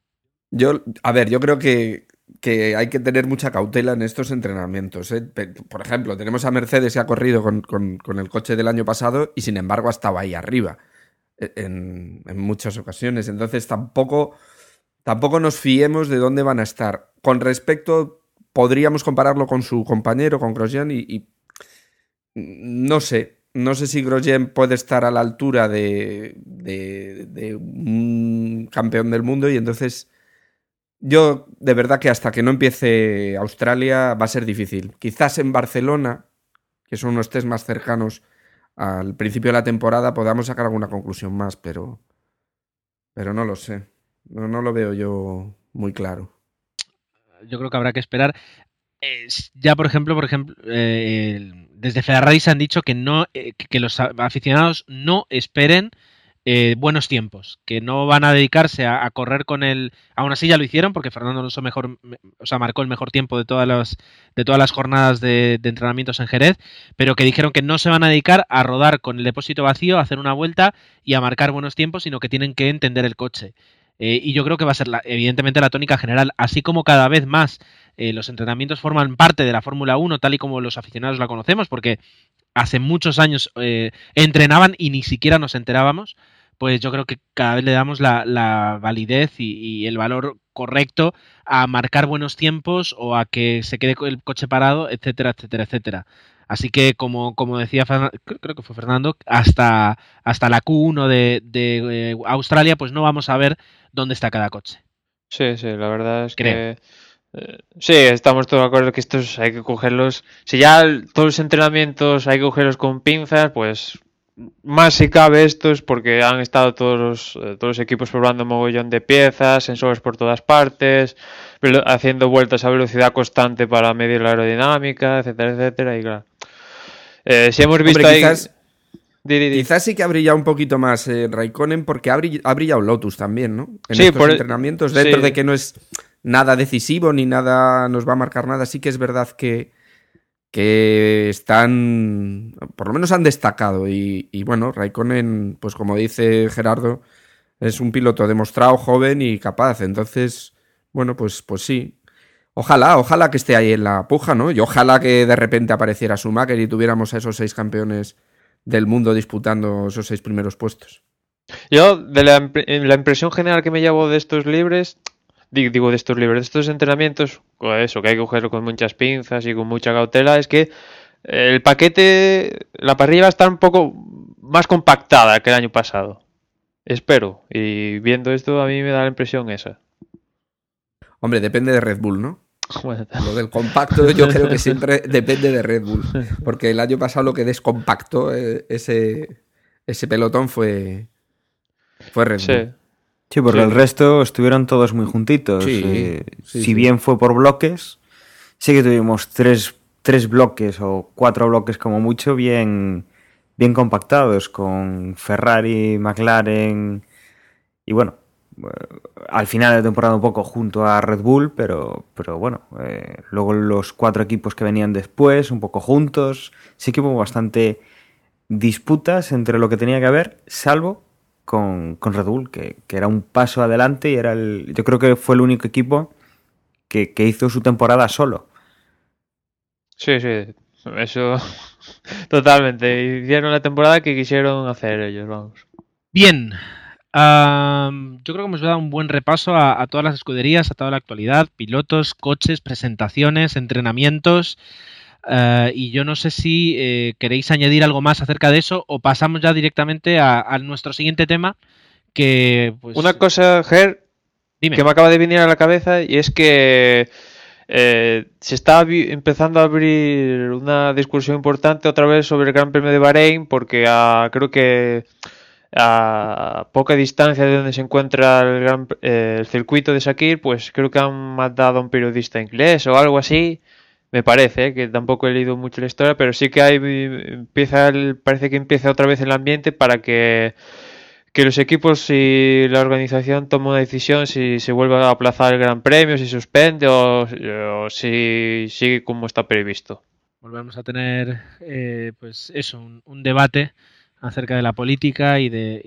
Yo, a ver, yo creo que, que hay que tener mucha cautela en estos entrenamientos. ¿eh? Por ejemplo, tenemos a Mercedes que ha corrido con, con- el coche del año pasado y sin embargo ha estado ahí arriba e- en, en muchas ocasiones. Entonces tampoco, tampoco nos fiemos de dónde van a estar. Con respecto, podríamos compararlo con su compañero, con Grosjean, y, no sé. No sé si Grosjean puede estar a la altura de, un campeón del mundo y entonces yo de verdad que hasta que no empiece Australia va a ser difícil. Quizás en Barcelona, que son unos test más cercanos al principio de la temporada, podamos sacar alguna conclusión más, pero, pero no lo sé. No lo veo yo muy claro. Yo creo que habrá que esperar. Ya, por ejemplo, por ejemplo, eh, desde Ferrari se han dicho que no, eh, que- los aficionados no esperen eh, buenos tiempos, que no van a dedicarse a, correr con el. Aún así ya lo hicieron, porque Fernando Alonso mejor, me- o sea, marcó el mejor tiempo de todas las, de todas las jornadas de entrenamientos en Jerez, pero que dijeron que no se van a dedicar a rodar con el depósito vacío, a hacer una vuelta y a marcar buenos tiempos, sino que tienen que entender el coche. Eh, y yo creo que va a ser, la- evidentemente, la tónica general, así como cada vez más eh, los entrenamientos forman parte de la Fórmula 1, tal y como los aficionados la conocemos, porque hace muchos años eh, entrenaban y ni siquiera nos enterábamos, pues yo creo que cada vez le damos la, la validez y, y el valor correcto a marcar buenos tiempos o a que se quede el coche parado, etcétera, etcétera, etcétera. Así que, como, como decía, creo que fue Fernando, hasta, hasta la Q1 de, de, eh, Australia, pues no vamos a ver dónde está cada coche. Sí, sí, la verdad es Creo. que eh, sí, estamos todos de acuerdo que estos hay que cogerlos. Si ya todos los entrenamientos hay que cogerlos con pinzas, pues más si cabe estos porque han estado todos los, eh, todos los equipos probando un mogollón de piezas, sensores por todas partes, haciendo vueltas a velocidad constante para medir la aerodinámica, etcétera, etcétera. Y claro, Eh, si hemos visto Hombre, ahí. quizás, Di, di, di. quizás sí que ha brillado un poquito más eh, Raikkonen porque ha brill- ha brillado Lotus también, ¿no? En Sí, estos por- entrenamientos, dentro sí. de que no es nada decisivo ni nada nos va a marcar nada, sí que es verdad que, que están, por lo menos han destacado y, bueno, Raikkonen, pues como dice Gerardo, Es un piloto demostrado, joven y capaz. Entonces, bueno, pues, pues sí. Ojalá, ojalá que esté ahí en la puja, ¿no? Y ojalá que de repente apareciera Schumacher y tuviéramos a esos seis campeones del mundo disputando esos seis primeros puestos. Yo, de la, la impresión general que me llevo de estos libres, digo de estos libres, de estos entrenamientos, con eso, que hay que cogerlo con muchas pinzas y con mucha cautela, es que el paquete, la parrilla va a estar un poco más compactada que el año pasado. Espero. Y viendo esto, a mí me da la impresión esa. Hombre, depende de Red Bull, ¿no? Bueno, Lo del compacto yo creo que siempre depende de Red Bull. Porque el año pasado lo que descompactó eh, ese, ese pelotón fue, fue Red. Bull. Sí, porque Sí. el resto estuvieron todos muy juntitos. Sí, Eh, sí, si bien fue por bloques, sí que tuvimos tres, tres bloques o cuatro bloques como mucho bien, bien compactados con Ferrari, McLaren y bueno, eh, al final de temporada un poco junto a Red Bull, pero, pero bueno, eh, luego los cuatro equipos que venían después, un poco juntos, sí que hubo bastante disputas entre lo que tenía que haber, salvo con, con Red Bull, que, que era un paso adelante y era el, yo creo que fue el único equipo que, que hizo su temporada solo. Sí, sí, eso totalmente. Hicieron la temporada que quisieron hacer ellos, vamos. Bien. yo creo que hemos dado un buen repaso a, a todas las escuderías, a toda la actualidad, pilotos, coches, presentaciones, entrenamientos. Eh, y yo no sé si eh, queréis añadir algo más acerca de eso o pasamos ya directamente a, a nuestro siguiente tema. Que, pues, Una cosa, Ger, dime. que me acaba de venir a la cabeza y es que eh, se está empezando a abrir una discusión importante otra vez sobre el Gran Premio de Bahrein porque a- creo que a poca distancia de donde se encuentra el, gran- eh, el circuito de Sakir, pues creo que han matado a un periodista inglés o algo así. Me parece, eh, que tampoco he leído mucho la historia, pero sí que hay empieza el- parece que empieza otra vez el ambiente para que que los equipos y la organización tomen una decisión si se vuelve a aplazar el Gran Premio, si suspende o, si sigue como está previsto. volvemos a tener eh, pues eso un, un debate acerca de la política y de,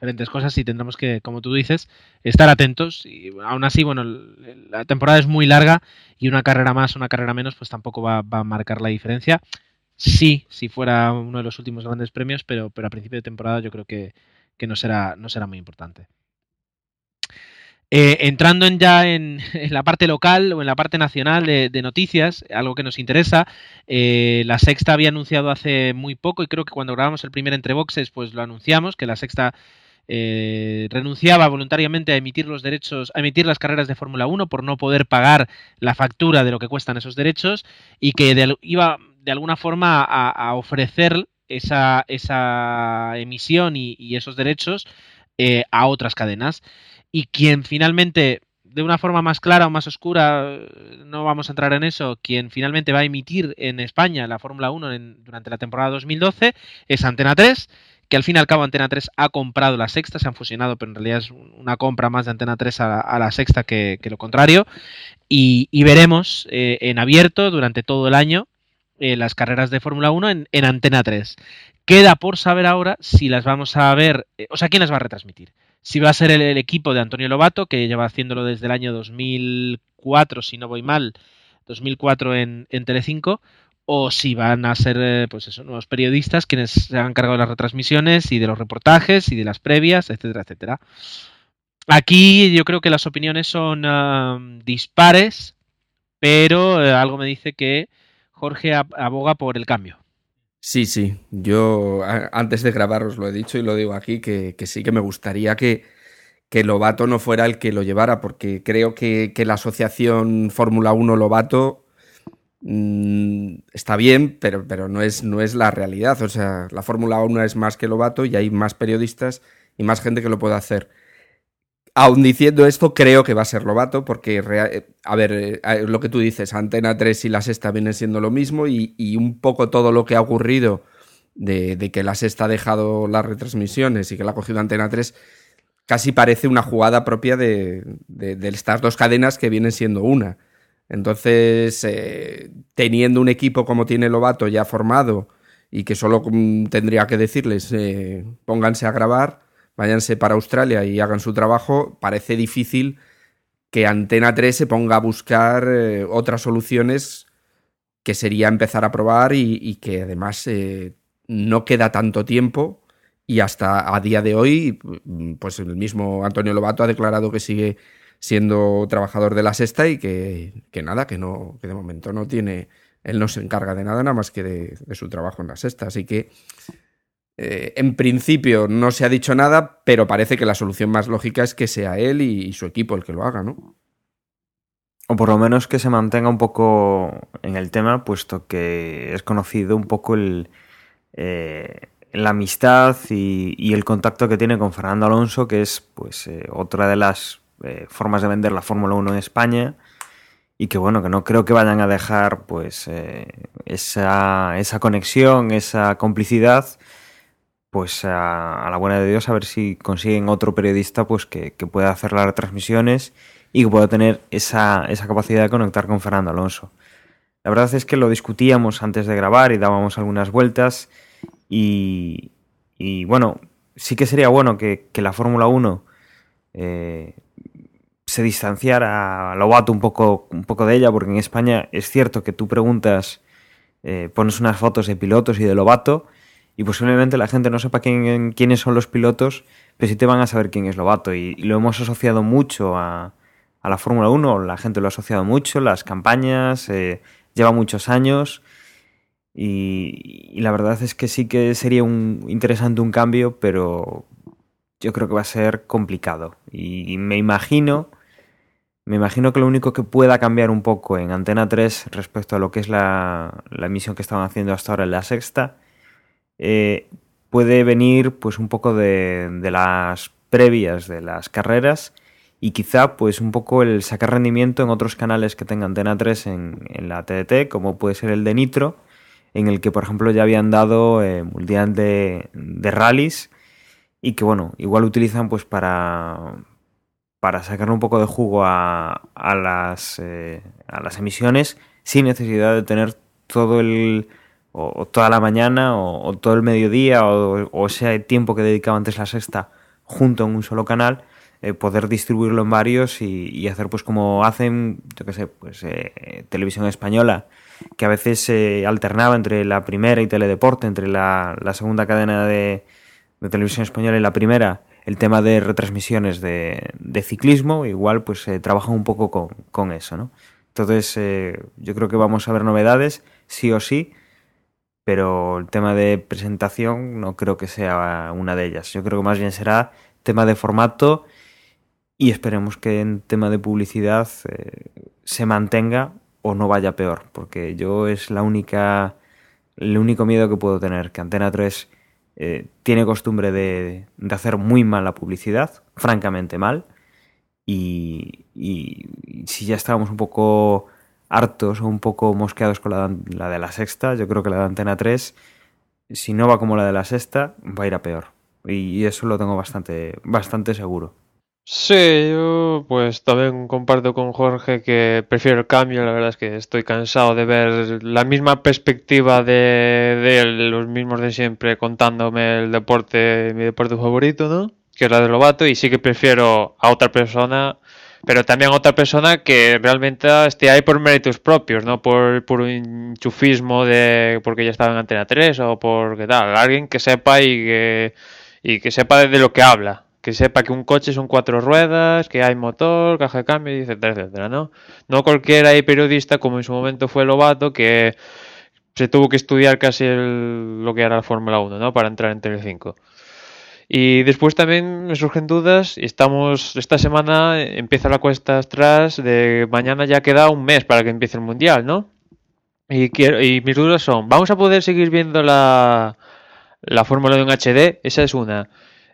diferentes cosas y tendremos que como tú dices estar atentos. Y aún así bueno la temporada es muy larga y una carrera más una carrera menos pues tampoco va, va a marcar la diferencia. Sí si fuera uno de los últimos grandes premios pero pero a principio de temporada yo creo que, que no será no será muy importante. Eh, entrando en ya en, la parte local o en la parte nacional de, de noticias, algo que nos interesa, eh, la Sexta había anunciado hace muy poco y creo que cuando grabamos el primer entre boxes pues lo anunciamos, que la Sexta eh, renunciaba voluntariamente a emitir los derechos, a emitir las carreras de Fórmula 1 por no poder pagar la factura de lo que cuestan esos derechos y que de, iba de alguna forma a, ofrecer esa, esa, emisión y, y esos derechos eh, a otras cadenas. Y quien finalmente de una forma más clara o más oscura, no vamos a entrar en eso, quien finalmente va a emitir en España la Fórmula 1 en, durante la temporada 2012 es Antena 3, que al fin y al cabo Antena 3 ha comprado la sexta, se han fusionado, pero en realidad es una compra más de Antena 3 a la, sexta que, lo contrario, y, veremos eh, en abierto durante todo el año eh, las carreras de Fórmula 1 en, en Antena 3. Queda por saber ahora si las vamos a ver, eh, o sea, quién las va a retransmitir si va a ser el, el, equipo de Antonio Lobato, que lleva haciéndolo desde el año 2004, si no voy mal, 2004 en, en Telecinco, o si van a ser eh, pues eso, nuevos periodistas quienes se han cargado de las retransmisiones y de los reportajes y de las previas, etcétera, etcétera. Aquí yo creo que las opiniones son dispares, pero eh, algo me dice que Jorge aboga por el cambio. Sí, sí. Yo antes de grabar os lo he dicho y lo digo aquí, que, sí que me gustaría que, que, Lobato no fuera el que lo llevara, porque creo que, que la asociación Fórmula 1 Lobato está bien, pero, pero no, es, no es la realidad. O sea, la Fórmula 1 es más que Lobato y hay más periodistas y más gente que lo puede hacer. Aún diciendo esto, creo que va a ser Lobato, porque, a ver, lo que tú dices, Antena 3 y la Sexta vienen siendo lo mismo y, y un poco todo lo que ha ocurrido de, de, que la Sexta ha dejado las retransmisiones y que la ha cogido Antena 3, casi parece una jugada propia de, de estas dos cadenas que vienen siendo una. Entonces, eh, teniendo un equipo como tiene Lobato ya formado y que solo tendría que decirles, eh, pónganse a grabar, váyanse para Australia y hagan su trabajo, parece difícil que Antena 3 se ponga a buscar eh, otras soluciones que sería empezar a probar y, que además no queda tanto tiempo y hasta a día de hoy, pues el mismo Antonio Lobato ha declarado que sigue siendo trabajador de la sexta y que, que nada, que no, que de momento no tiene, él no se encarga de nada nada más que de, su trabajo en la sexta. Así que eh, en principio no se ha dicho nada, pero parece que la solución más lógica es que sea él y, su equipo el que lo haga, ¿no? O por lo menos que se mantenga un poco en el tema, puesto que es conocido un poco el, eh, la amistad y, y, el contacto que tiene con Fernando Alonso, que es pues eh, otra de las eh, formas de vender la Fórmula 1 en España. Y que bueno, que no creo que vayan a dejar pues eh, esa, esa, conexión, esa complicidad, pues a, la buena de Dios, a ver si consiguen otro periodista pues que, que pueda hacer las retransmisiones y que pueda tener esa, esa capacidad de conectar con Fernando Alonso. La verdad es que lo discutíamos antes de grabar y dábamos algunas vueltas y, y bueno, sí que sería bueno que, que la Fórmula 1 eh, se distanciara Lobato un poco, un poco de ella, porque en España es cierto que tú preguntas, eh, pones unas fotos de pilotos y de Lobato y posiblemente la gente no sepa quién, quiénes son los pilotos, pero sí te van a saber quién es Lobato y, lo hemos asociado mucho a, a la Fórmula 1, la gente lo ha asociado mucho, las campañas, eh, lleva muchos años y, y, la verdad es que sí que sería un, interesante un cambio, pero yo creo que va a ser complicado y me imagino me imagino que lo único que pueda cambiar un poco en Antena 3 respecto a lo que es la, la emisión que estaban haciendo hasta ahora en la sexta eh, puede venir pues un poco de, de las previas de las carreras y quizá pues un poco el sacar rendimiento en otros canales que tenga Antena 3 en, en la TDT, como puede ser el de Nitro, en el que por ejemplo ya habían dado eh, de, de rallies y que bueno, igual utilizan pues para, para sacar un poco de jugo a, a, las, eh, a las emisiones sin necesidad de tener todo el o, toda la mañana o, todo el mediodía o, o ese tiempo que dedicaba antes la sexta junto en un solo canal eh, poder distribuirlo en varios y, hacer pues como hacen, yo qué sé, pues eh, televisión española, que a veces se alternaba entre la primera y Teledeporte, entre la, segunda cadena de, de, televisión española y la primera, el tema de retransmisiones de, de ciclismo, igual pues eh, trabaja un poco con, con eso, ¿no? Entonces eh, yo creo que vamos a ver novedades, sí o sí, pero el tema de presentación no creo que sea una de ellas. Yo creo que más bien será tema de formato y esperemos que en tema de publicidad eh, se mantenga o no vaya peor, porque yo es la única el único miedo que puedo tener, que Antena 3 eh, tiene costumbre de, de, hacer muy mal la publicidad, francamente mal, y, si ya estábamos un poco hartos o un poco mosqueados con la, la de la sexta, yo creo que la de Antena 3, si no va como la de la sexta, va a ir a peor. Y, y eso lo tengo bastante, bastante seguro. Sí, yo pues también comparto con Jorge que prefiero el cambio, la verdad es que estoy cansado de ver la misma perspectiva de, de los mismos de siempre contándome el deporte, mi deporte favorito, ¿no? Que es la de Lobato y sí que prefiero a otra persona, pero también a otra persona que realmente esté ahí por méritos propios, no por, por un chufismo de porque ya estaba en Antena 3 o por qué tal, alguien que sepa y que, y que sepa de lo que habla que sepa que un coche son cuatro ruedas, que hay motor, caja de cambio, etcétera, etcétera, ¿no? No cualquiera periodista, como en su momento fue Lobato, que se tuvo que estudiar casi el, lo que era la Fórmula 1, ¿no? Para entrar en Telecinco. Y después también me surgen dudas, estamos, esta semana empieza la cuesta atrás de mañana ya queda un mes para que empiece el Mundial, ¿no? Y, quiero, y mis dudas son, ¿vamos a poder seguir viendo la, la Fórmula 1 en HD? Esa es una.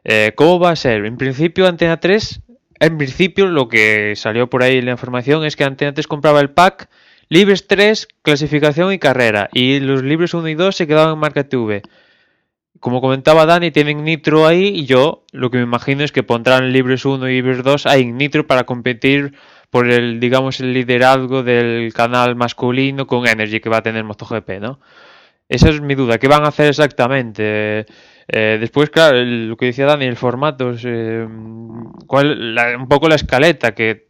Eh, ¿Cómo va a ser? En principio, Antena 3, en principio, lo que salió por ahí la información es que Antena 3 compraba el pack Libres 3, clasificación y carrera, y los Libres 1 y 2 se quedaban en Marca TV. Como comentaba Dani, tienen Nitro ahí, y yo lo que me imagino es que pondrán Libres 1 y Libres 2 ahí en Nitro para competir por el, digamos, el liderazgo del canal masculino con Energy que va a tener MotoGP, ¿no? Esa es mi duda, ¿qué van a hacer exactamente? Eh, después, claro, lo que decía Dani, el formato, es, eh, cuál, la- un poco la escaleta, que,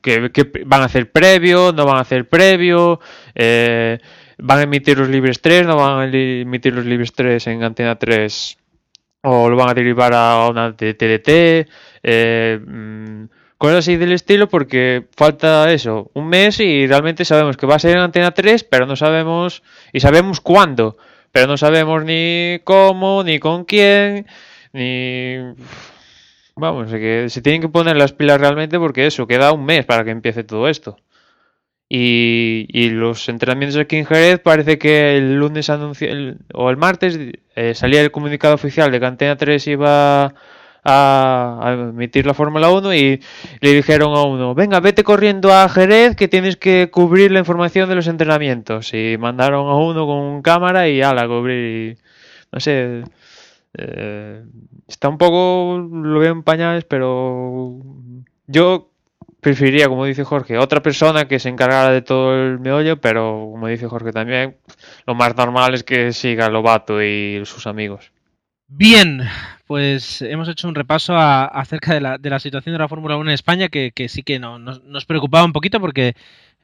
que, van a hacer previo, no van a hacer previo, eh, van a emitir los libres 3, no van a emitir los libres 3 en Antena 3 o lo van a derivar a una de TDT, cosas así del estilo porque falta eso, un mes y realmente sabemos que va a ser en Antena 3, pero no sabemos, y sabemos cuándo, pero no sabemos ni cómo, ni con quién, ni... Vamos, que se tienen que poner las pilas realmente porque eso, queda un mes para que empiece todo esto. Y, y los entrenamientos aquí en Jerez parece que el lunes anunció, el- o el martes eh, salía el comunicado oficial de que Antena 3 iba a, a emitir la Fórmula 1 y le dijeron a uno, venga, vete corriendo a Jerez que tienes que cubrir la información de los entrenamientos. Y mandaron a uno con cámara y ala, cubrir. y, no sé, eh, está un poco, lo veo en pañales, pero yo preferiría, como dice Jorge, otra persona que se encargara de todo el meollo, pero como dice Jorge también, lo más normal es que siga Lobato y sus amigos. Bien, pues hemos hecho un repaso a- acerca de la, de la situación de la Fórmula 1 en España, que, que sí que no- nos, nos preocupaba un poquito porque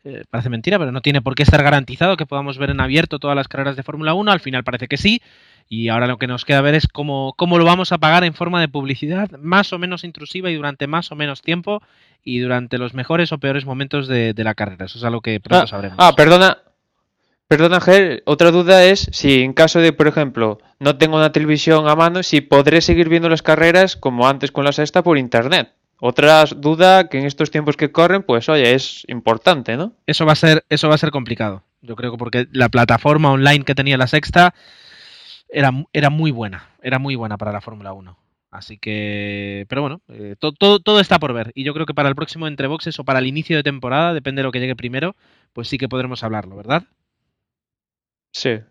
eh, parece mentira, pero no tiene por qué estar garantizado que podamos ver en abierto todas las carreras de Fórmula 1. Al final parece que sí. Y ahora lo que nos queda ver es cómo, cómo lo vamos a pagar en forma de publicidad más o menos intrusiva y durante más o menos tiempo y durante los mejores o peores momentos de, de la carrera. Eso es algo que pronto Ah, sabremos. ah, perdona. Perdona, Ger, otra duda es si en caso de, por ejemplo, no tengo una televisión a mano, si podré seguir viendo las carreras como antes con la sexta por internet. Otra duda que en estos tiempos que corren, pues oye, es importante, ¿no? Eso va a ser, eso va a ser complicado. Yo creo que porque la plataforma online que tenía la sexta era, era muy buena. Era muy buena para la Fórmula 1. Así que. Pero bueno, eh, to- todo, todo está por ver. Y yo creo que para el próximo entre boxes o para el inicio de temporada, depende de lo que llegue primero, pues sí que podremos hablarlo, ¿verdad? Sí.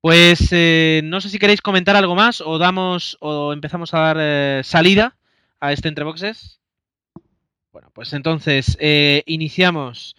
Pues eh, no sé si queréis comentar algo más o damos o empezamos a dar eh, salida a este entre boxes. Bueno, pues entonces eh, iniciamos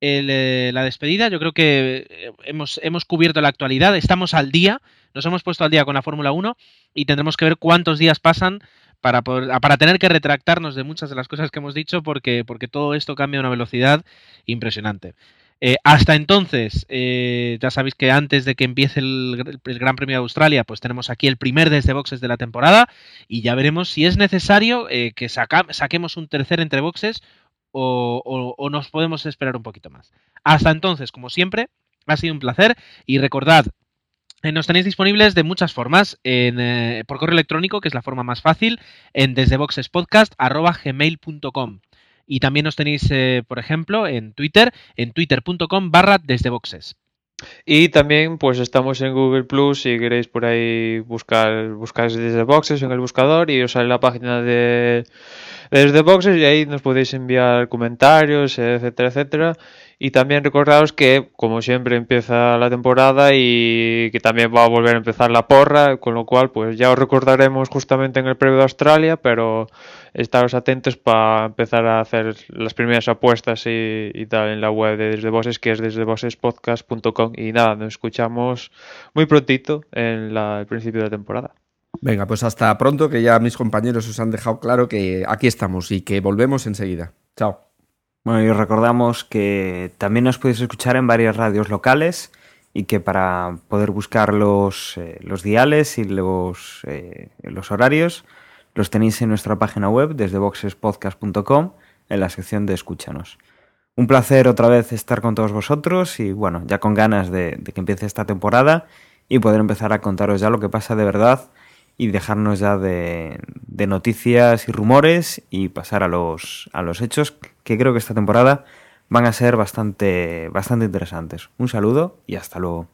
el, eh, la despedida. Yo creo que hemos, hemos cubierto la actualidad, estamos al día, nos hemos puesto al día con la Fórmula 1 y tendremos que ver cuántos días pasan para, poder- para tener que retractarnos de muchas de las cosas que hemos dicho porque, porque todo esto cambia a una velocidad impresionante. Eh, hasta entonces, eh, ya sabéis que antes de que empiece el, Gran Premio de Australia, pues tenemos aquí el primer desde boxes de la temporada y ya veremos si es necesario eh, que saquemos un tercer entre boxes o, nos podemos esperar un poquito más. Hasta entonces, como siempre, ha sido un placer y recordad, eh, nos tenéis disponibles de muchas formas, en, por correo electrónico, que es la forma más fácil, en desdeboxespodcast.gmail.com y también nos tenéis, eh, por ejemplo, en Twitter, en twitter.com barra desdeboxes. Y también, pues estamos en Google Plus. Si queréis por ahí buscar, buscáis desde Boxes en el buscador y os sale la página de desde Boxes y ahí nos podéis enviar comentarios, etcétera, etcétera. Y también recordaros que, como siempre, empieza la temporada y que también va a volver a empezar la porra, con lo cual, pues ya os recordaremos justamente en el previo de Australia, pero estaros atentos para empezar a hacer las primeras apuestas y, tal en la web de Desde Voces, que es desdevocespodcast.com. Y nada, nos escuchamos muy prontito en la- el principio de la temporada. Venga, pues hasta pronto, que ya mis compañeros os han dejado claro que aquí estamos y que volvemos enseguida. Chao. Bueno, y os recordamos que también nos podéis escuchar en varias radios locales y que para poder buscar los, eh, los diales y los, eh, los horarios los tenéis en nuestra página web desde boxespodcast.com en la sección de Escúchanos. Un placer otra vez estar con todos vosotros y bueno, ya con ganas de, de que empiece esta temporada y poder empezar a contaros ya lo que pasa de verdad y dejarnos ya de, de noticias y rumores y pasar a los, a los hechos que creo que esta temporada van a ser bastante, bastante interesantes. Un saludo y hasta luego.